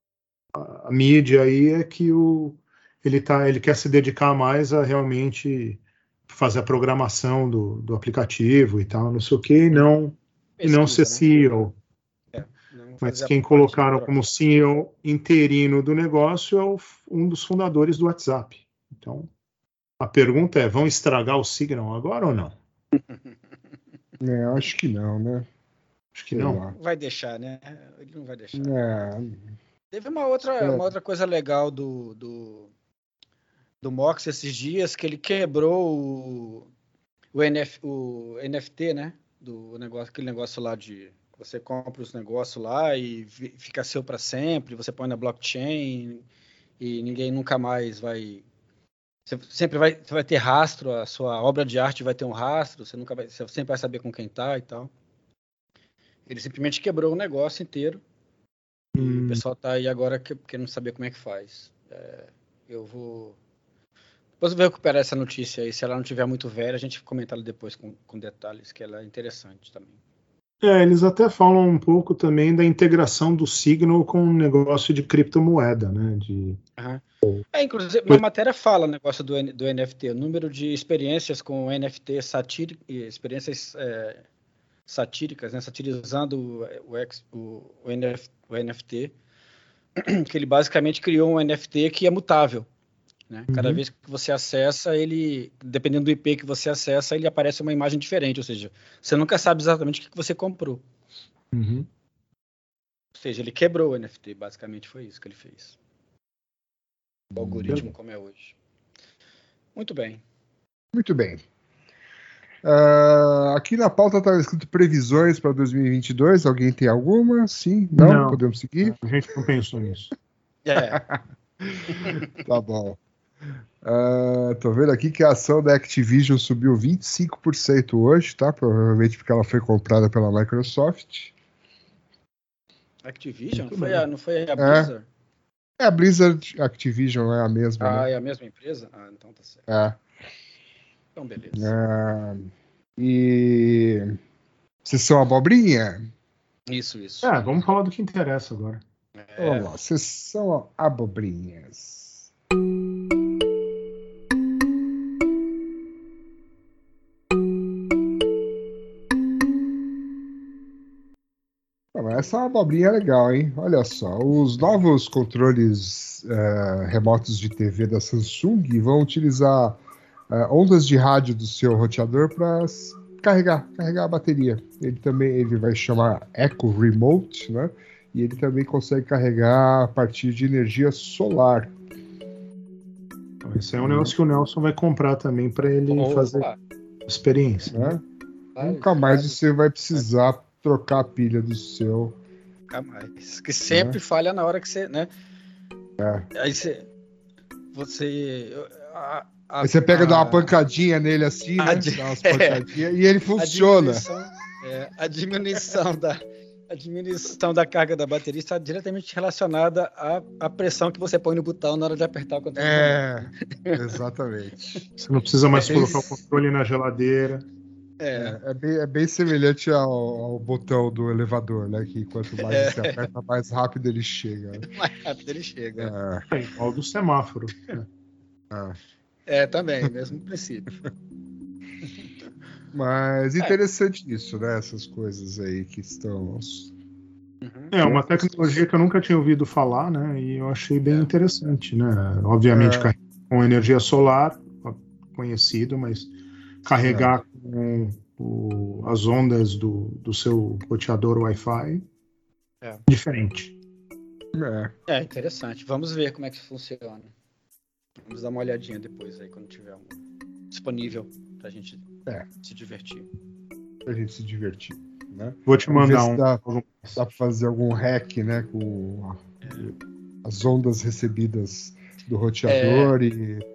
C: a, a mídia aí é que o, ele, tá, ele quer se dedicar mais a realmente fazer a programação do, do aplicativo e tal, não sei o que, e não, e não ser
D: Pesquisa,
C: CEO.
D: né? Não
C: Mas quem colocaram como CEO interino do negócio é o- um dos fundadores do WhatsApp. Então, a pergunta é: vão estragar o Signal agora ou não?
B: É, acho que não, né?
C: Acho que
B: Sei
C: não.
B: lá.
D: Vai deixar, né? Ele não vai deixar.
B: É,
D: Teve uma outra,
B: É.
D: uma outra coisa legal do, do, do Mox esses dias, que ele quebrou o, o, NF, o NFT, né? Do negócio, aquele negócio lá de você compra os negócios lá e fica seu para sempre, você põe na blockchain e ninguém nunca mais vai. Você sempre vai, você vai ter rastro, a sua obra de arte vai ter um rastro, você nunca vai, você sempre vai saber com quem tá e tal. Ele simplesmente quebrou o negócio inteiro. E o
C: Hum,
D: pessoal tá aí agora que- querendo saber como é que faz. É, eu vou. Eu vou recuperar essa notícia aí. Se ela não tiver muito velha, a gente comenta ela depois com, com detalhes, que ela é interessante também.
C: É, eles até falam um pouco também da integração do Signal com o negócio de criptomoeda, né? De,
D: É, inclusive, na matéria fala o negócio do, do NFT, o número de experiências com NFT satírico, experiências é, satíricas, né, satirizando o, o- o NF o NFT, que ele basicamente criou um NFT que é mutável. Né? Cada
C: Uhum.
D: vez que você acessa, ele, dependendo do IP que você acessa, ele aparece uma imagem diferente, ou seja, você nunca sabe exatamente o que você comprou.
C: Uhum.
D: Ou seja, ele quebrou o NFT, basicamente foi isso que ele fez. O algoritmo como é hoje. Muito bem.
B: muito bem. Ah, aqui na pauta estava escrito previsões para 2022. Alguém tem alguma? Sim? Não?
C: Não.
B: Podemos seguir?
C: A gente não pensou nisso.
D: É,
B: Tá bom. Ah, tô vendo aqui que a ação da Activision subiu 25% hoje, tá? Provavelmente porque ela foi comprada pela Microsoft.
D: Activision?
C: Muito
D: Foi a, não foi a Blizzard?
B: É, a Blizzard Activision é a mesma,
D: Ah,
B: né?
D: é a mesma empresa? Ah, então tá certo.
B: É.
D: Então, beleza.
B: Ah, e. Vocês são abobrinha?
D: Isso, isso.
C: É, vamos falar do que interessa agora.
D: É,
B: Vamos lá, vocês são abobrinhas. Essa é abobrinha legal, hein? Olha só, os novos controles eh, remotos de TV da Samsung vão utilizar eh, ondas de rádio do seu roteador para carregar, carregar a bateria. Ele também ele vai chamar Echo Remote, né? E ele também consegue carregar a partir de energia solar.
C: Esse é um negócio que o Nelson vai comprar também para ele
D: Opa,
C: fazer experiência.
B: Né? Nunca mais você vai precisar trocar a pilha do seu.
D: Nunca mais. Que sempre falha na hora que você, né?
B: É.
D: Aí você. Você. a- a-
B: Aí você pega e dá
D: a-
B: uma pancadinha nele assim, né?
D: a di-
B: Dá umas pancadinhas e ele
D: a
B: funciona.
D: diminuição- é, a diminuição da. A diminuição da carga da bateria está diretamente relacionada à, à pressão que você põe no botão na hora de apertar o controle.
B: É, exatamente.
C: Você não precisa mais
B: É
C: colocar o controle na geladeira.
D: É,
B: É, é bem, é bem semelhante ao, ao botão do elevador, né? Que quanto mais
D: É.
B: você aperta, mais rápido ele chega. né?
D: mais rápido ele chega.
B: É,
C: É igual do semáforo. né?
B: é.
D: É, também, mesmo princípio.
B: Mas interessante isso, né? Essas coisas aí que estão.
D: Uhum.
C: É uma tecnologia que eu nunca tinha ouvido falar, né? E eu achei bem interessante, né? Obviamente
B: É.
C: com energia solar, conhecido, mas carregar com o- as ondas do, do seu roteador Wi-Fi
D: É.
C: diferente.
B: É.
D: É interessante. Vamos ver como é que isso funciona. Vamos dar uma olhadinha depois aí quando tiver um disponível pra gente
B: É.
D: se divertir.
B: Pra gente se divertir, né?
C: Vou te
B: Vamos
C: mandar um.
B: dá, dá pra fazer algum hack, né? Com a- as ondas recebidas do roteador e
D: É.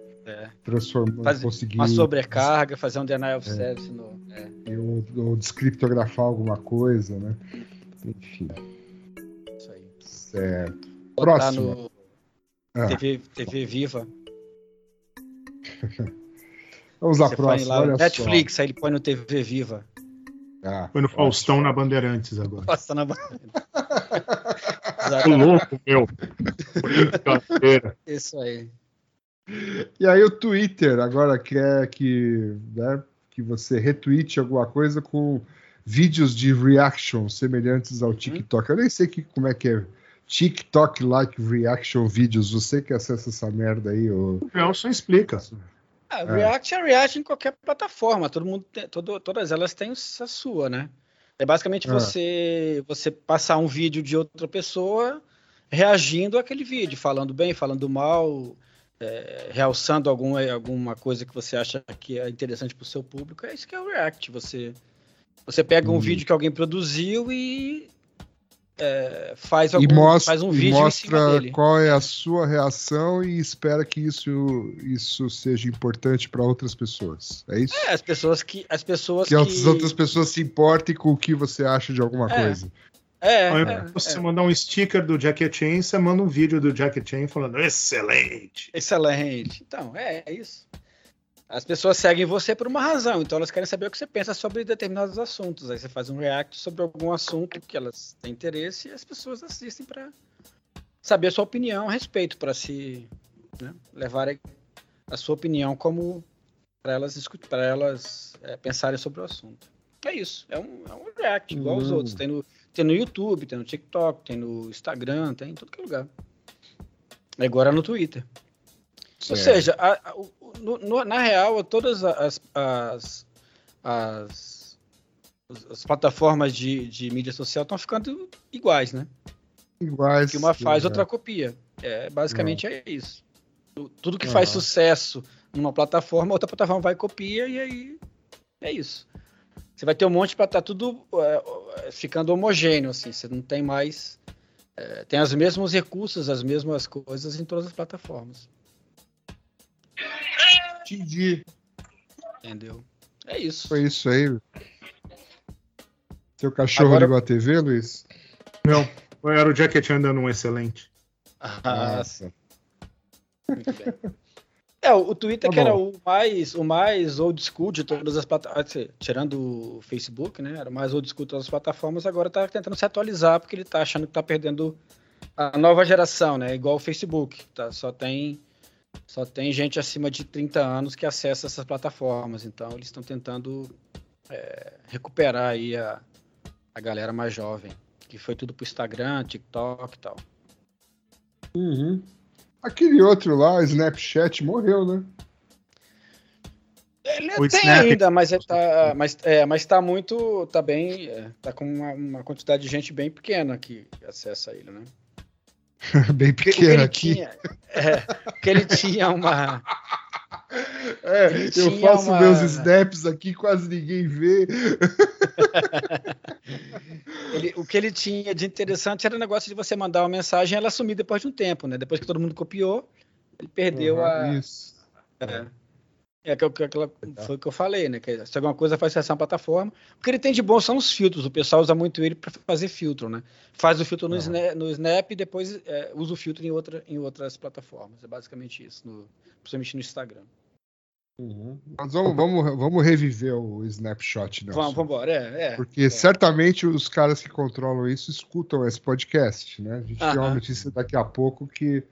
B: transformar,
D: Fazer
B: conseguir
D: Uma sobrecarga, fazer um denial of service no. É,
B: ou, ou descriptografar alguma coisa, né? Enfim,
D: isso aí.
B: certo. Próximo.
D: no
B: Ah.
D: TV, TV Viva.
B: Vamos à
D: Você põe
B: próxima,
D: lá
B: olha
D: Netflix, aí ele põe no TV Viva.
B: só. Ah,
C: Foi no Faustão na Bandeirantes agora.
D: Passa na Exatamente.
C: louco, meu.
D: Isso aí.
B: E aí o Twitter agora quer que, né, que você retweete alguma coisa com vídeos de reaction semelhantes ao TikTok. Eu nem sei que, como é que é. TikTok like reaction vídeos. Você que acessa essa merda aí, ô...
C: O Nelson explica.
D: Ah,
B: É.
D: React é React em qualquer plataforma. Todo mundo tem, todo- todas elas têm a sua, né? É basicamente
B: É.
D: você você passar um vídeo de outra pessoa reagindo àquele vídeo, falando bem, falando mal, é, realçando alguma, alguma coisa que você acha que é interessante para o seu público. É isso que é o React. Você, você pega um
B: Hum.
D: vídeo que alguém produziu e é, faz,
B: e
D: algum,
B: mostra,
D: faz um
B: e
D: vídeo cima
B: mostra qual é a sua reação e espera que isso, isso seja importante para outras pessoas. É isso?
D: É, as pessoas que as pessoas
B: que,
D: que,
B: as outras pessoas se importem com o que você acha de alguma
D: É.
B: coisa.
D: É,
C: Aí
D: é,
C: você
D: é.
C: mandar um sticker do Jackie Chan, você manda um vídeo do Jackie Chan falando excelente.
D: Excelente. Então, é, é isso. As pessoas seguem você por uma razão, então elas querem saber o que você pensa sobre determinados assuntos. Aí você faz um react sobre algum assunto que elas têm interesse e as pessoas assistem para saber a sua opinião a respeito, para se né, levarem a sua opinião como para elas discutir, para elas é, pensarem sobre o assunto. É isso. É um, é um react igual aos
B: Hum.
D: outros. Tem no, tem no YouTube, tem no TikTok, tem no Instagram, tem em todo que é lugar. Agora no Twitter. Ou
B: Certo.
D: seja, a- a- no- no- na real, todas as, as, as, as plataformas de, de mídia social estão ficando iguais, né?
B: Iguais,
D: Que uma faz,
B: é.
D: outra copia. É, basicamente é isso. Tu- Tudo que faz sucesso numa plataforma, outra plataforma vai e copia, e aí é isso. Você vai ter um monte para estar tudo é, é, ficando homogêneo, assim. Você não tem mais. é, tem os mesmos recursos, as mesmas coisas em todas as plataformas.
B: Entendi.
D: Entendeu? É isso.
B: Foi isso aí. Seu cachorro
D: Agora-
B: ligou a TV, Luiz?
C: Não, era o Jackie Chan dando um excelente.
D: Ah,
B: Nossa.
D: Muito bem. É, o Twitter
B: Tá
D: que era o mais, o mais old school de todas as plataformas, tirando o Facebook, né? Era o mais old school de todas as plataformas, agora tá tentando se atualizar porque ele tá achando que tá perdendo a nova geração, né? Igual o Facebook, tá? Só tem só tem gente acima de 30 anos que acessa essas plataformas, então eles estão tentando é, recuperar aí a, a galera mais jovem, que foi tudo pro Instagram, TikTok e tal.
B: Uhum. Aquele outro lá, Snapchat, morreu, né?
D: Ele
C: O
D: tem
C: Snap-
D: ainda, mas é, tá, mas, é, mas tá muito, tá bem, é, tá com uma, uma quantidade de gente bem pequena que acessa ele, né?
B: Bem
D: ele
B: aqui.
D: tinha, é, porque ele tinha uma,
B: É, eu faço meus snaps aqui, quase ninguém vê.
D: Ele- o que ele tinha de interessante era o negócio de você mandar uma mensagem e ela sumir depois de um tempo, né? Depois que todo mundo copiou, ele perdeu
B: Uhum,
D: a.
B: Isso.
D: É, é que, que- aquela- foi o que eu falei, né? Que se alguma coisa faz acessar a plataforma. O que ele tem de bom são os filtros. O pessoal usa muito ele para fazer filtro, né? Faz o filtro no,
B: Aham.
D: Snap, no Snap e depois é, usa o filtro em, outra, em outras plataformas. É basicamente isso, no, principalmente no Instagram.
B: Mas vamos, vamos, vamos reviver o snapshot, Nelson.
D: Vamos, vamos embora. É, é.
B: Porque certamente os caras que controlam isso escutam esse podcast, né? A gente tem uma notícia daqui a pouco que,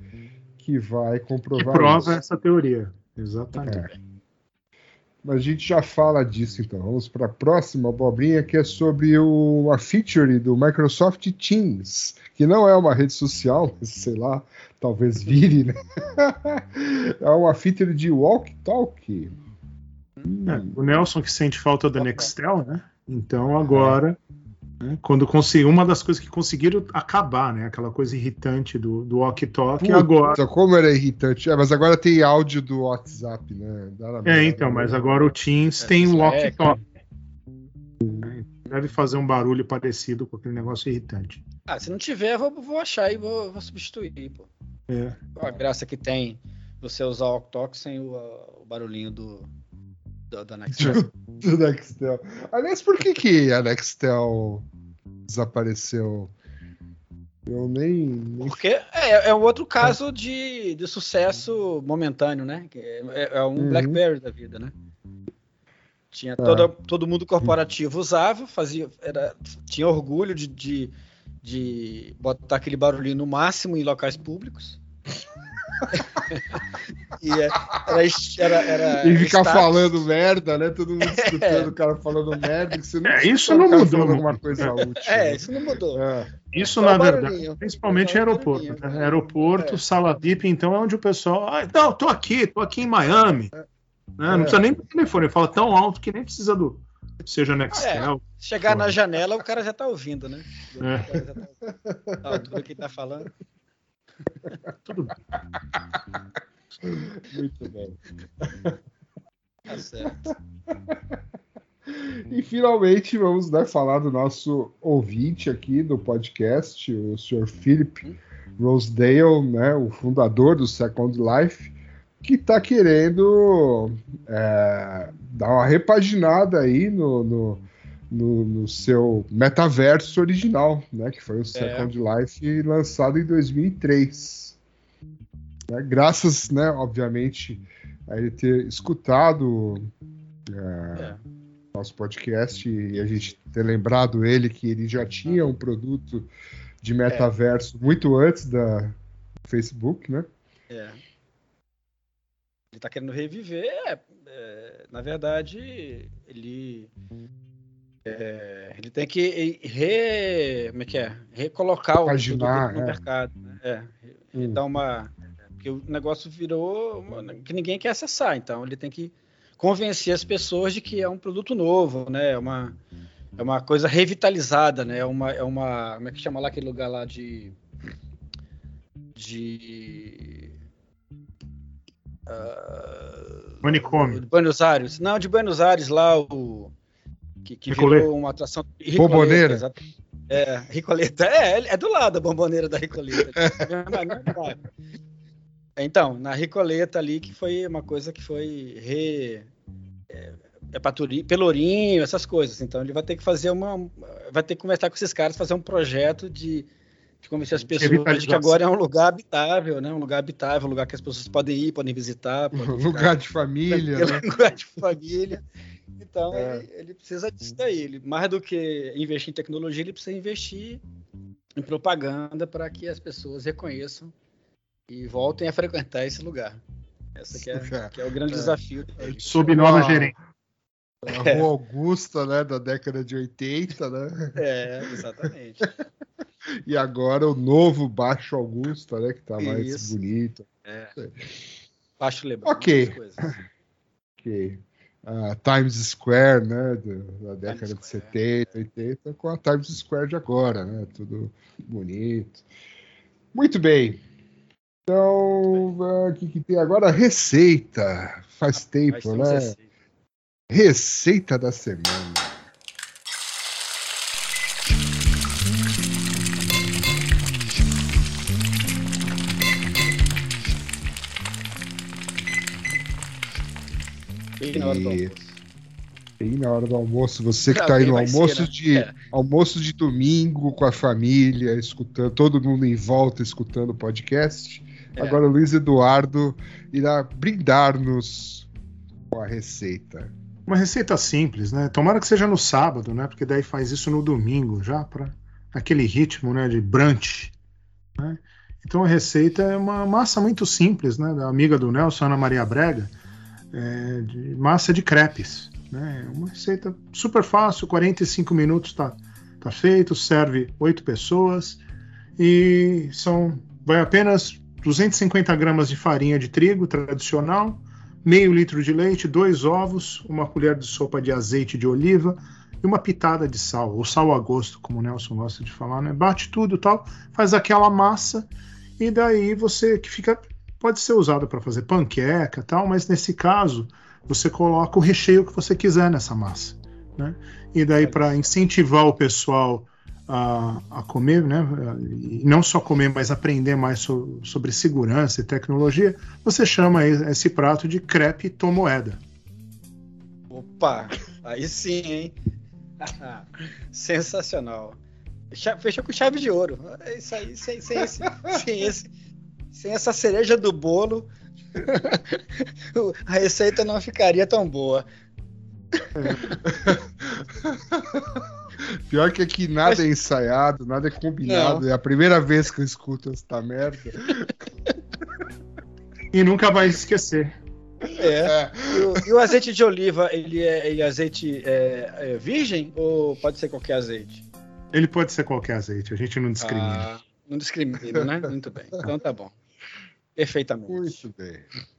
B: que vai
C: Que
B: comprovar
C: prova
B: isso.
C: essa teoria. Exatamente.
B: Mas a gente já fala disso, então. Vamos para a próxima abobrinha, que é sobre o, uma feature do Microsoft Teams, que não é uma rede social, mas sei lá, talvez vire, né? é uma feature de Walk Talk.
C: É, o Nelson que sente falta da Nextel, né? Então agora, né, quando consegui, uma das coisas que conseguiram acabar, né? Aquela coisa irritante do, do walkie talkie, agora.
B: Como era irritante. É, mas agora tem áudio do WhatsApp, né? Dá na
C: É,
B: merda,
C: então,
B: né?
C: mas agora o Teams tem
D: isso
C: o
D: é,
C: walkie talkie. Deve fazer um barulho parecido com aquele negócio irritante.
D: Ah, se não tiver, eu vou, vou achar e vou, vou substituir, pô.
C: É.
D: A graça que tem você usar o Octox sem o, o barulhinho do, do da Nextel?
B: do Nextel. Aliás, por que, que a Nextel desapareceu? Eu nem. nem...
D: Porque é, é um outro caso de, de sucesso momentâneo, né? Que É, é um
B: Uhum.
D: BlackBerry da vida, né? Tinha todo, todo mundo corporativo usava, fazia, era, tinha orgulho de, de, de botar aquele barulhinho no máximo em locais públicos. e é- era, era, era
B: E ficar
D: status.
B: falando merda, né? Todo mundo escutando o cara falando merda. Que você não
C: É, isso não mudou
B: alguma coisa útil.
D: É, isso não mudou.
B: É.
C: Isso, na verdade,
D: barulhinho.
C: principalmente em aeroporto. né? Aeroporto,
D: É.
C: sala VIP, então é onde o pessoal. Ah, não, tô aqui, tô aqui em Miami. Né? Não
B: É.
C: precisa nem do telefone, fala tão alto que nem precisa do. Seja Nextel.
D: Chegar na
C: Porra.
D: janela, o cara já tá ouvindo, né?
C: É.
D: O cara já tá- a altura que tá falando.
C: Tudo bem.
B: Muito bem.
D: Tá certo.
B: E finalmente vamos né, falar do nosso ouvinte aqui do podcast, o Sr. Philip Rosedale, né, o fundador do Second Life, que está querendo é, dar uma repaginada aí no, no, no- no seu metaverso original, né, que foi o Second Life lançado em 2003. Né, graças, né, obviamente, a ele ter escutado é,
D: É.
B: nosso podcast e a gente ter lembrado ele que ele já tinha um produto de metaverso muito antes da Facebook, né?
D: É. Ele tá querendo reviver. é, é, na verdade, ele. É, ele tem que re, como é que é? recolocar o
B: Paginar,
D: produto no
B: é.
D: mercado. Né? É,
B: Hum.
D: dar uma. Porque o negócio virou uma- que ninguém quer acessar, então ele tem que convencer as pessoas de que é um produto novo, né? É uma, é uma coisa revitalizada, né? É uma, é uma. Como é que chama lá aquele lugar lá de. De. ah,
C: Manicômio.
D: de Buenos Aires. Não, de Buenos Aires lá, o. Que, que
C: Ricoleta.
D: virou uma atração.
B: Bomboneira?
D: exato. É, Ricoleta. É, é do lado da bomboneira da Ricoleta. É, dá. Então, na Ricoleta ali, que foi uma coisa que foi re. É, é Paturi- Pelourinho, essas coisas. Então ele vai ter que fazer uma. Vai ter que conversar com esses caras, fazer um projeto de, de convencer as pessoas de que agora é um lugar habitável, né? Um lugar habitável, um lugar que as pessoas podem ir, podem visitar. Podem ficar
B: Lugar de família, né?
D: lugar de família. Então
B: É.
D: ele, ele precisa disso daí. Ele, mais do que investir em tecnologia, ele precisa investir em propaganda para que as pessoas reconheçam e voltem a frequentar esse lugar. Essa que é, que é o grande
B: É.
D: desafio.
C: Sob nova
B: Ah.
C: gerência.
B: A Rua Augusta, né, da década de 80, né?
D: É, exatamente.
B: E agora o novo Baixo Augusta, né, que tá mais
D: Isso.
B: bonito.
D: Baixo Leblon.
B: Ok. Ok. A Times Square, né, da década de
D: Square.
B: 70, 80, com a Times Square de agora, né? Tudo bonito. Muito bem. Então, ah, o que, que tem agora? Receita. Faz tempo,
D: Mas
B: né?
D: Receita
B: da semana.
D: Bem na hora do
B: E-
D: almoço.
B: Bem na hora do almoço, você que
D: Ah,
B: tá aí no
D: vai ser,
B: almoço
D: né?
B: de
D: É.
B: almoço de domingo com a família, escutando todo mundo em volta escutando o podcast.
D: É.
B: Agora o Luiz Eduardo irá brindar-nos com a receita.
C: Uma receita simples, né? Tomara que seja no sábado, né? Porque daí faz isso no domingo já para aquele ritmo, né? De brunch. né? Então a receita é uma massa muito simples, né? Da amiga do Nelson, Ana Maria Brega, é, de massa de crepes. Né? Uma receita super fácil, 45 minutos tá, tá feito, serve oito pessoas e são vai apenas 250 gramas de farinha de trigo tradicional, meio litro de leite, dois ovos, uma colher de sopa de azeite de oliva e uma pitada de sal, ou sal a gosto, como o Nelson gosta de falar, né? Bate tudo tal, faz aquela massa e daí você que fica pode ser usado para fazer panqueca tal, mas nesse caso você coloca o recheio que você quiser nessa massa, né? E daí para incentivar o pessoal a, a comer, né? E não só comer, mas aprender mais so- sobre segurança e tecnologia, você chama esse prato de crepe tomoeda.
D: Opa, aí sim, hein? Sensacional. Fechou com chave de ouro. É isso aí, sem, sem, esse- sem esse- sem essa cereja do bolo, a receita não ficaria tão boa.
B: Pior que aqui nada é ensaiado, nada é combinado.
D: Não.
B: É a primeira vez que eu escuto essa merda.
C: E nunca vai esquecer.
D: É.
B: É.
D: E, o, e o azeite de oliva, ele é, ele é azeite é, é virgem ou pode ser qualquer azeite?
C: Ele pode ser qualquer azeite, a gente não discrimina.
D: Ah, não discrimina, né? Muito bem. Então tá bom. Perfeitamente.
B: Muito bem.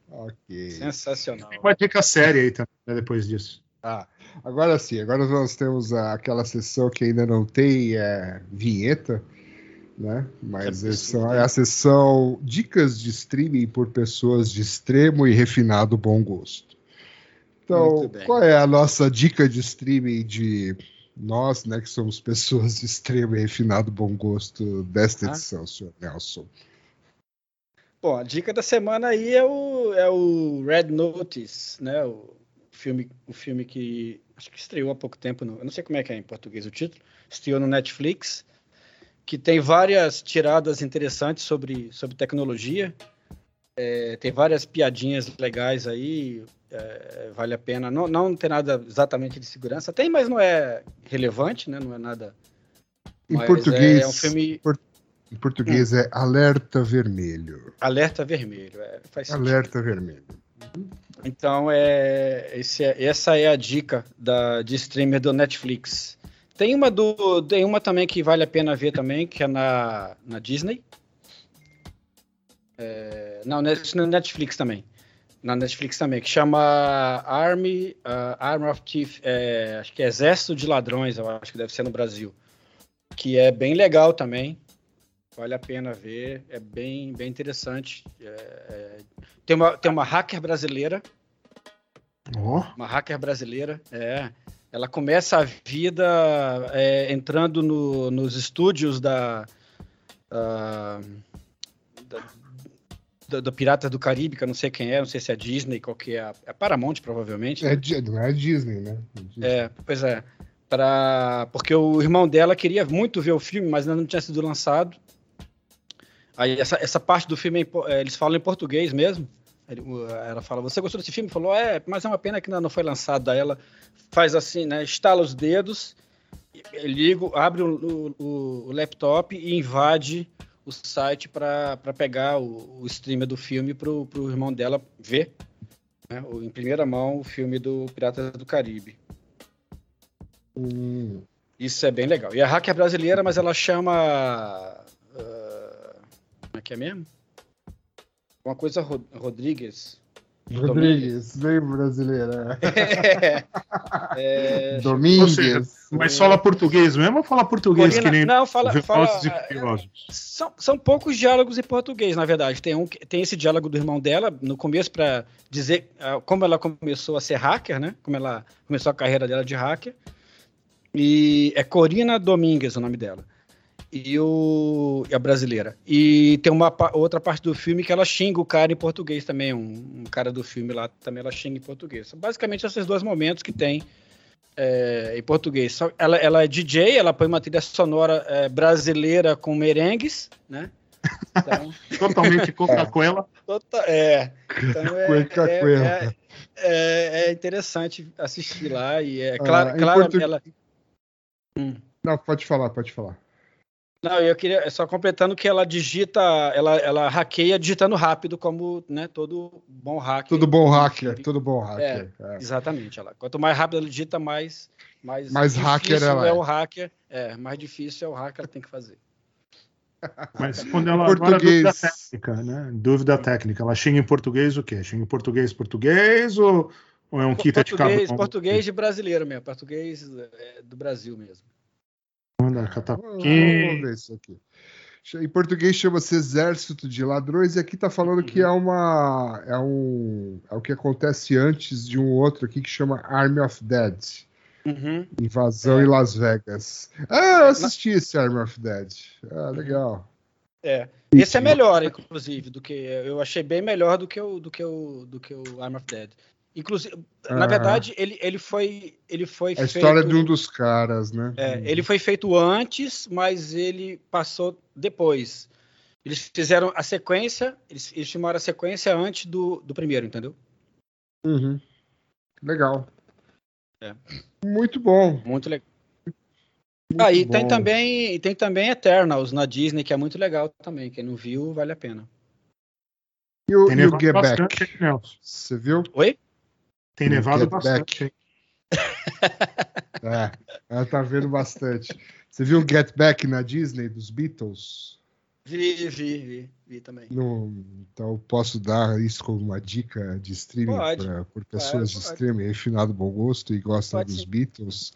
B: Ok.
D: Sensacional.
C: Tem uma dica séria aí também, né, depois disso.
B: Ah, agora sim, agora nós temos a- aquela sessão que ainda não tem é, vinheta, né? Mas
D: absurdo,
B: é a sessão Dicas de Streaming por pessoas de extremo e refinado bom gosto. Então, qual é a nossa dica de streaming de nós, né, que somos pessoas de extremo e refinado bom gosto desta
D: Ah.
B: edição, senhor Nelson?
D: Bom, a dica da semana aí é o, é o Red Notice, né? O filme, o filme que acho que estreou há pouco tempo, no, eu não sei como é que é em português o título, estreou no Netflix, que tem várias tiradas interessantes sobre, sobre tecnologia, é, tem várias piadinhas legais aí, é, vale a pena. Não, não tem nada exatamente de segurança, tem, mas não é relevante, né? Não é nada.
B: Em português,
D: é um filme
B: em português é Alerta Vermelho.
D: alerta vermelho. É, faz sentido.
B: Alerta Vermelho.
D: Então, é, esse é- essa é a dica da, de streamer do Netflix. Tem uma, do, tem uma também que vale a pena ver também, que é na, na Disney. É, não, na Netflix também. Na Netflix também, que chama Army, uh, Army of Thief, é, acho que é Exército de Ladrões, eu acho que deve ser no Brasil. Que é bem legal também. Vale a pena ver, é bem, bem interessante. É, é, tem, uma, tem uma hacker brasileira
C: Ó,
D: uma hacker brasileira, é. Ela começa a vida é, entrando no- nos estúdios da, ah, da, da- do Pirata do Caribe, que eu não sei quem é, não sei se é Disney, qual que é, a- é a Paramount provavelmente.
B: É,
D: né?
B: Di- não é Disney, né? Disney.
D: É, pois é. Pra, porque o irmão dela queria muito ver o filme, mas ainda não tinha sido lançado. Aí essa, essa parte do filme, é é, eles falam em português mesmo. O- Ela fala, você gostou desse filme? Falou, é, mas é uma pena que ainda não foi lançado. Aí ela faz assim, né, estala os dedos, liga, abre o, o- o laptop e invade o site para pegar o, o streamer do filme pro, pro irmão dela ver, né, o- em primeira mão, o filme do Piratas do Caribe.
B: Hum,
D: Isso é bem legal. E a hacker brasileira, mas ela chama. Como é que é mesmo? Uma coisa Ro- Rodrigues.
B: Rodrigues, bem brasileira.
D: É,
B: Domingues.
C: Ou seja, Mas fala português mesmo ou fala português
D: Corina-
C: que nem
D: não, fala, fala
C: e Furiosos?
D: são, são poucos diálogos em português, na verdade. Tem, um, tem esse diálogo do irmão dela no começo para dizer ah, como ela começou a ser hacker, né? Como ela começou a carreira dela de hacker. E é Corina Domingues o nome dela. E o e a brasileira. E tem uma outra parte do filme que ela xinga o cara em português também, um, um cara do filme lá também ela xinga em português. São basicamente esses dois momentos que tem é, em português. Ela, ela é DJ, ela põe uma trilha sonora é, brasileira com merengues, né? Então,
C: Totalmente Coca-Cola.
D: tota- é, então é, é- é- é- é interessante assistir lá e é claro,
B: Ah,
D: claro
B: portu-
D: ela,
B: Não, pode falar, pode falar.
D: Não, eu queria é só completando que ela digita, ela, ela hackeia digitando rápido, como né, todo bom hacker.
B: Tudo bom hacker, tudo bom hacker. é.
D: Exatamente. Ela, quanto mais rápido ela digita, mais mais,
B: Mais hacker
D: difícil
B: ela
D: é
B: é.
D: o hacker. É, mais difícil é o hacker, ela tem que fazer.
C: Mas quando ela
B: Português.
C: agora dúvida técnica, né? Dúvida técnica. Ela xinga em português o quê? Xinga em português português ou, ou é um kita de
D: português,
C: cada
D: português de brasileiro mesmo, português é, do Brasil mesmo.
C: Manda
B: Vamos ver isso aqui. Em português chama-se Exército de Ladrões e aqui tá falando que é uma é um é o que acontece antes de um outro aqui que chama Army of Dead,
D: Uhum.
B: Invasão
D: É.
B: em Las Vegas. Ah, eu assisti esse Army of Dead. Ah, legal.
D: É. Esse é melhor, inclusive, do que eu achei bem melhor do que o do que o do que o Arm of Dead. Inclusive, na
B: Ah.
D: verdade, ele, ele foi ele foi
B: A
D: feito
B: história de um dos caras, né?
D: é, ele foi feito antes, mas ele passou depois. Eles fizeram a sequência, eles, eles filmaram a sequência antes do, do primeiro, entendeu?
B: Uhum. Legal.
D: É.
B: Muito bom.
D: Muito legal. Ah, e tem também, tem também Eternals na Disney, que é muito legal também. Quem não viu, vale a pena.
B: E o, e o Get
C: bastante,
B: Back? Você viu?
D: Oi?
C: Tem
B: Get
C: nevado
B: Back.
C: bastante. hein?
B: É, ela tá vendo bastante. Você viu o Get Back na Disney dos Beatles?
D: Vi, vi, vi, vi também.
B: No, então eu posso dar isso como uma dica de streaming para por pessoas de streaming aí, finado bom gosto e gostam
D: Pode
B: dos
D: sim.
B: Beatles.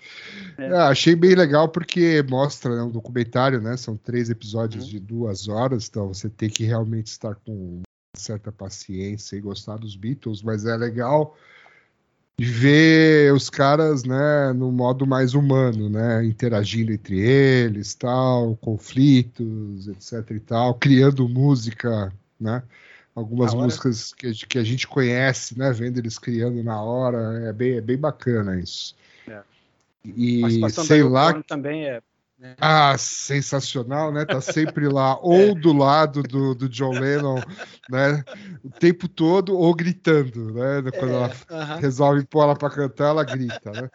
D: É.
B: Ah, achei bem legal porque mostra né, um documentário, né? São três episódios
D: Uhum.
B: de duas horas, então você tem que realmente estar com certa paciência e gostar dos Beatles, mas é legal de ver os caras, né, no modo mais humano, né, interagindo entre eles, tal, conflitos, etc e tal, criando música, né, algumas músicas que, a gente- que a gente conhece, né, vendo eles criando na hora, é bem, é bem bacana isso.
D: É.
B: E sei lá,
D: também é.
B: Ah, sensacional, né? Tá sempre lá, ou do lado do, do John Lennon, né? O tempo todo, ou gritando, né? Quando ela
D: É, aham.
B: resolve pôr ela pra cantar, ela grita, né?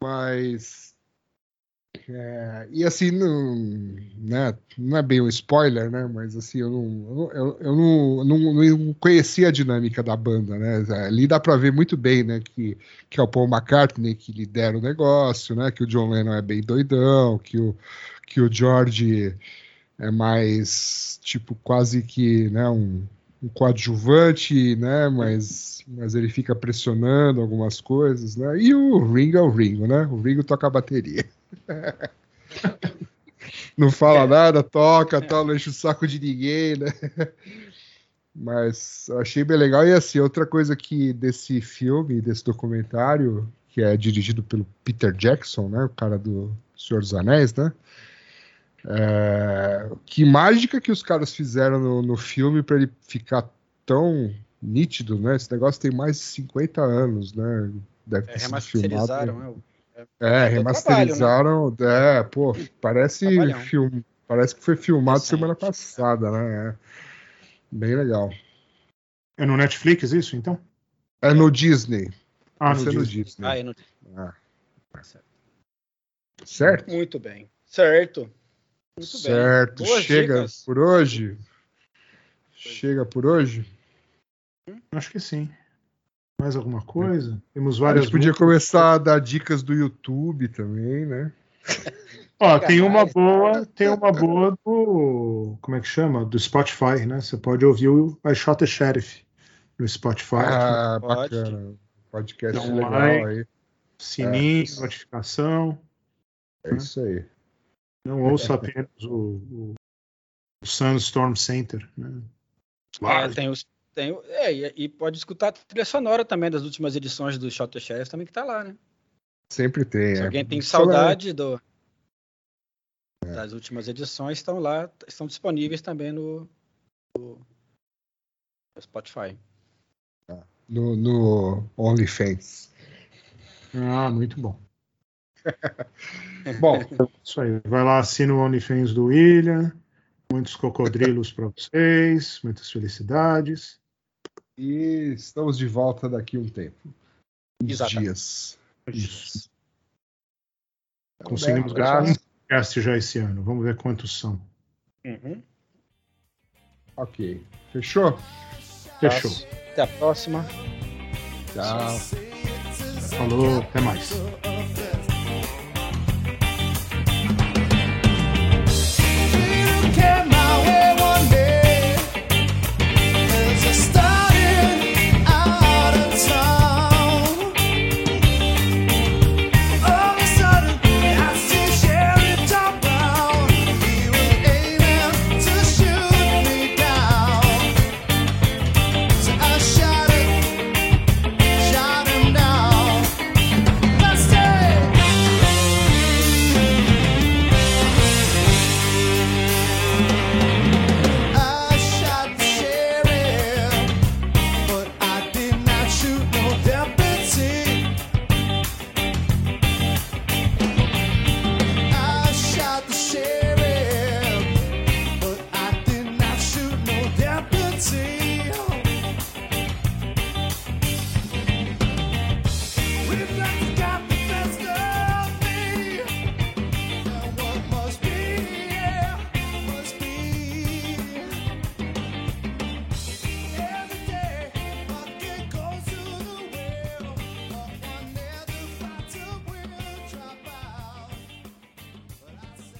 B: Mas. É, e assim, não, né, não é bem um spoiler, né? Mas assim, eu não, eu, eu não, não, não conhecia a dinâmica da banda, né? Ali dá pra ver muito bem, né? Que, que é o Paul McCartney que lidera o negócio, né? Que o John Lennon é bem doidão, que o, que o George é mais, tipo, quase que, né? Um, um coadjuvante, né? Mas, mas ele fica pressionando algumas coisas, né? E o Ringo é o Ringo, né? O Ringo toca a bateria. Não fala
D: É.
B: nada, toca, tal, não enche o saco de ninguém, né? Mas achei bem legal. E assim, outra coisa que desse filme, desse documentário, que é dirigido pelo Peter Jackson, né? O cara do Senhor dos Anéis, né? É, que mágica que os caras fizeram no, no filme para ele ficar tão nítido, né? Esse negócio tem mais de 50 anos, né? Deve
D: É,
B: ter sido
D: remasterizaram,
B: filmado.
D: né?
B: É, remasterizaram. É, pô, parece
D: Trabalhão.
B: filme. Parece que foi filmado
D: Recente.
B: semana passada, né? É. Bem legal.
C: É no Netflix isso, então?
B: É no Disney.
C: Ah, no
B: é no
C: Disney.
B: Disney.
D: Ah, eu não...
B: Ah. Certo?
D: Muito bem. Certo. Muito bem.
B: certo.
D: Boas
B: Chega
D: dicas.
B: por hoje. Chega por hoje.
C: Acho que sim. Mais alguma coisa? Temos
B: A
C: várias.
B: gente podia
C: músicas.
B: começar a dar dicas do YouTube também, né?
C: Ó, tem uma boa, tem uma boa do. Como é que chama? Do Spotify, né? Você pode ouvir o I Shot the Sheriff no Spotify.
B: Ah,
D: Pode.
B: bacana. Podcast
C: Então,
B: legal
C: vai.
B: aí.
C: Sininho,
B: é.
C: notificação.
B: É isso aí.
C: Não ouça apenas o, o, o Sunstorm Center. Né?
D: É, tem os, tem, é, e, e pode escutar a trilha sonora também das últimas edições do Shot the Sheriff também que tá lá, né?
B: Sempre tem.
D: Se
B: é.
D: alguém tem
B: na-
D: saudade do, das últimas edições, estão lá, estão disponíveis também no, no Spotify.
B: No, no OnlyFans.
C: Ah, muito bom.
B: Bom,
C: Isso aí. Vai lá, assina o OnlyFans do William. Muitos cocodrilos para vocês. Muitas felicidades.
B: E estamos de volta daqui a um tempo. Uns
D: Exatamente.
B: dias.
C: Isso.
B: Então,
C: Conseguimos gravar um podcast já esse ano. Vamos ver quantos são.
B: Ok. Fechou?
C: Fechou.
D: Até a próxima.
B: Tchau.
C: Falou, até mais.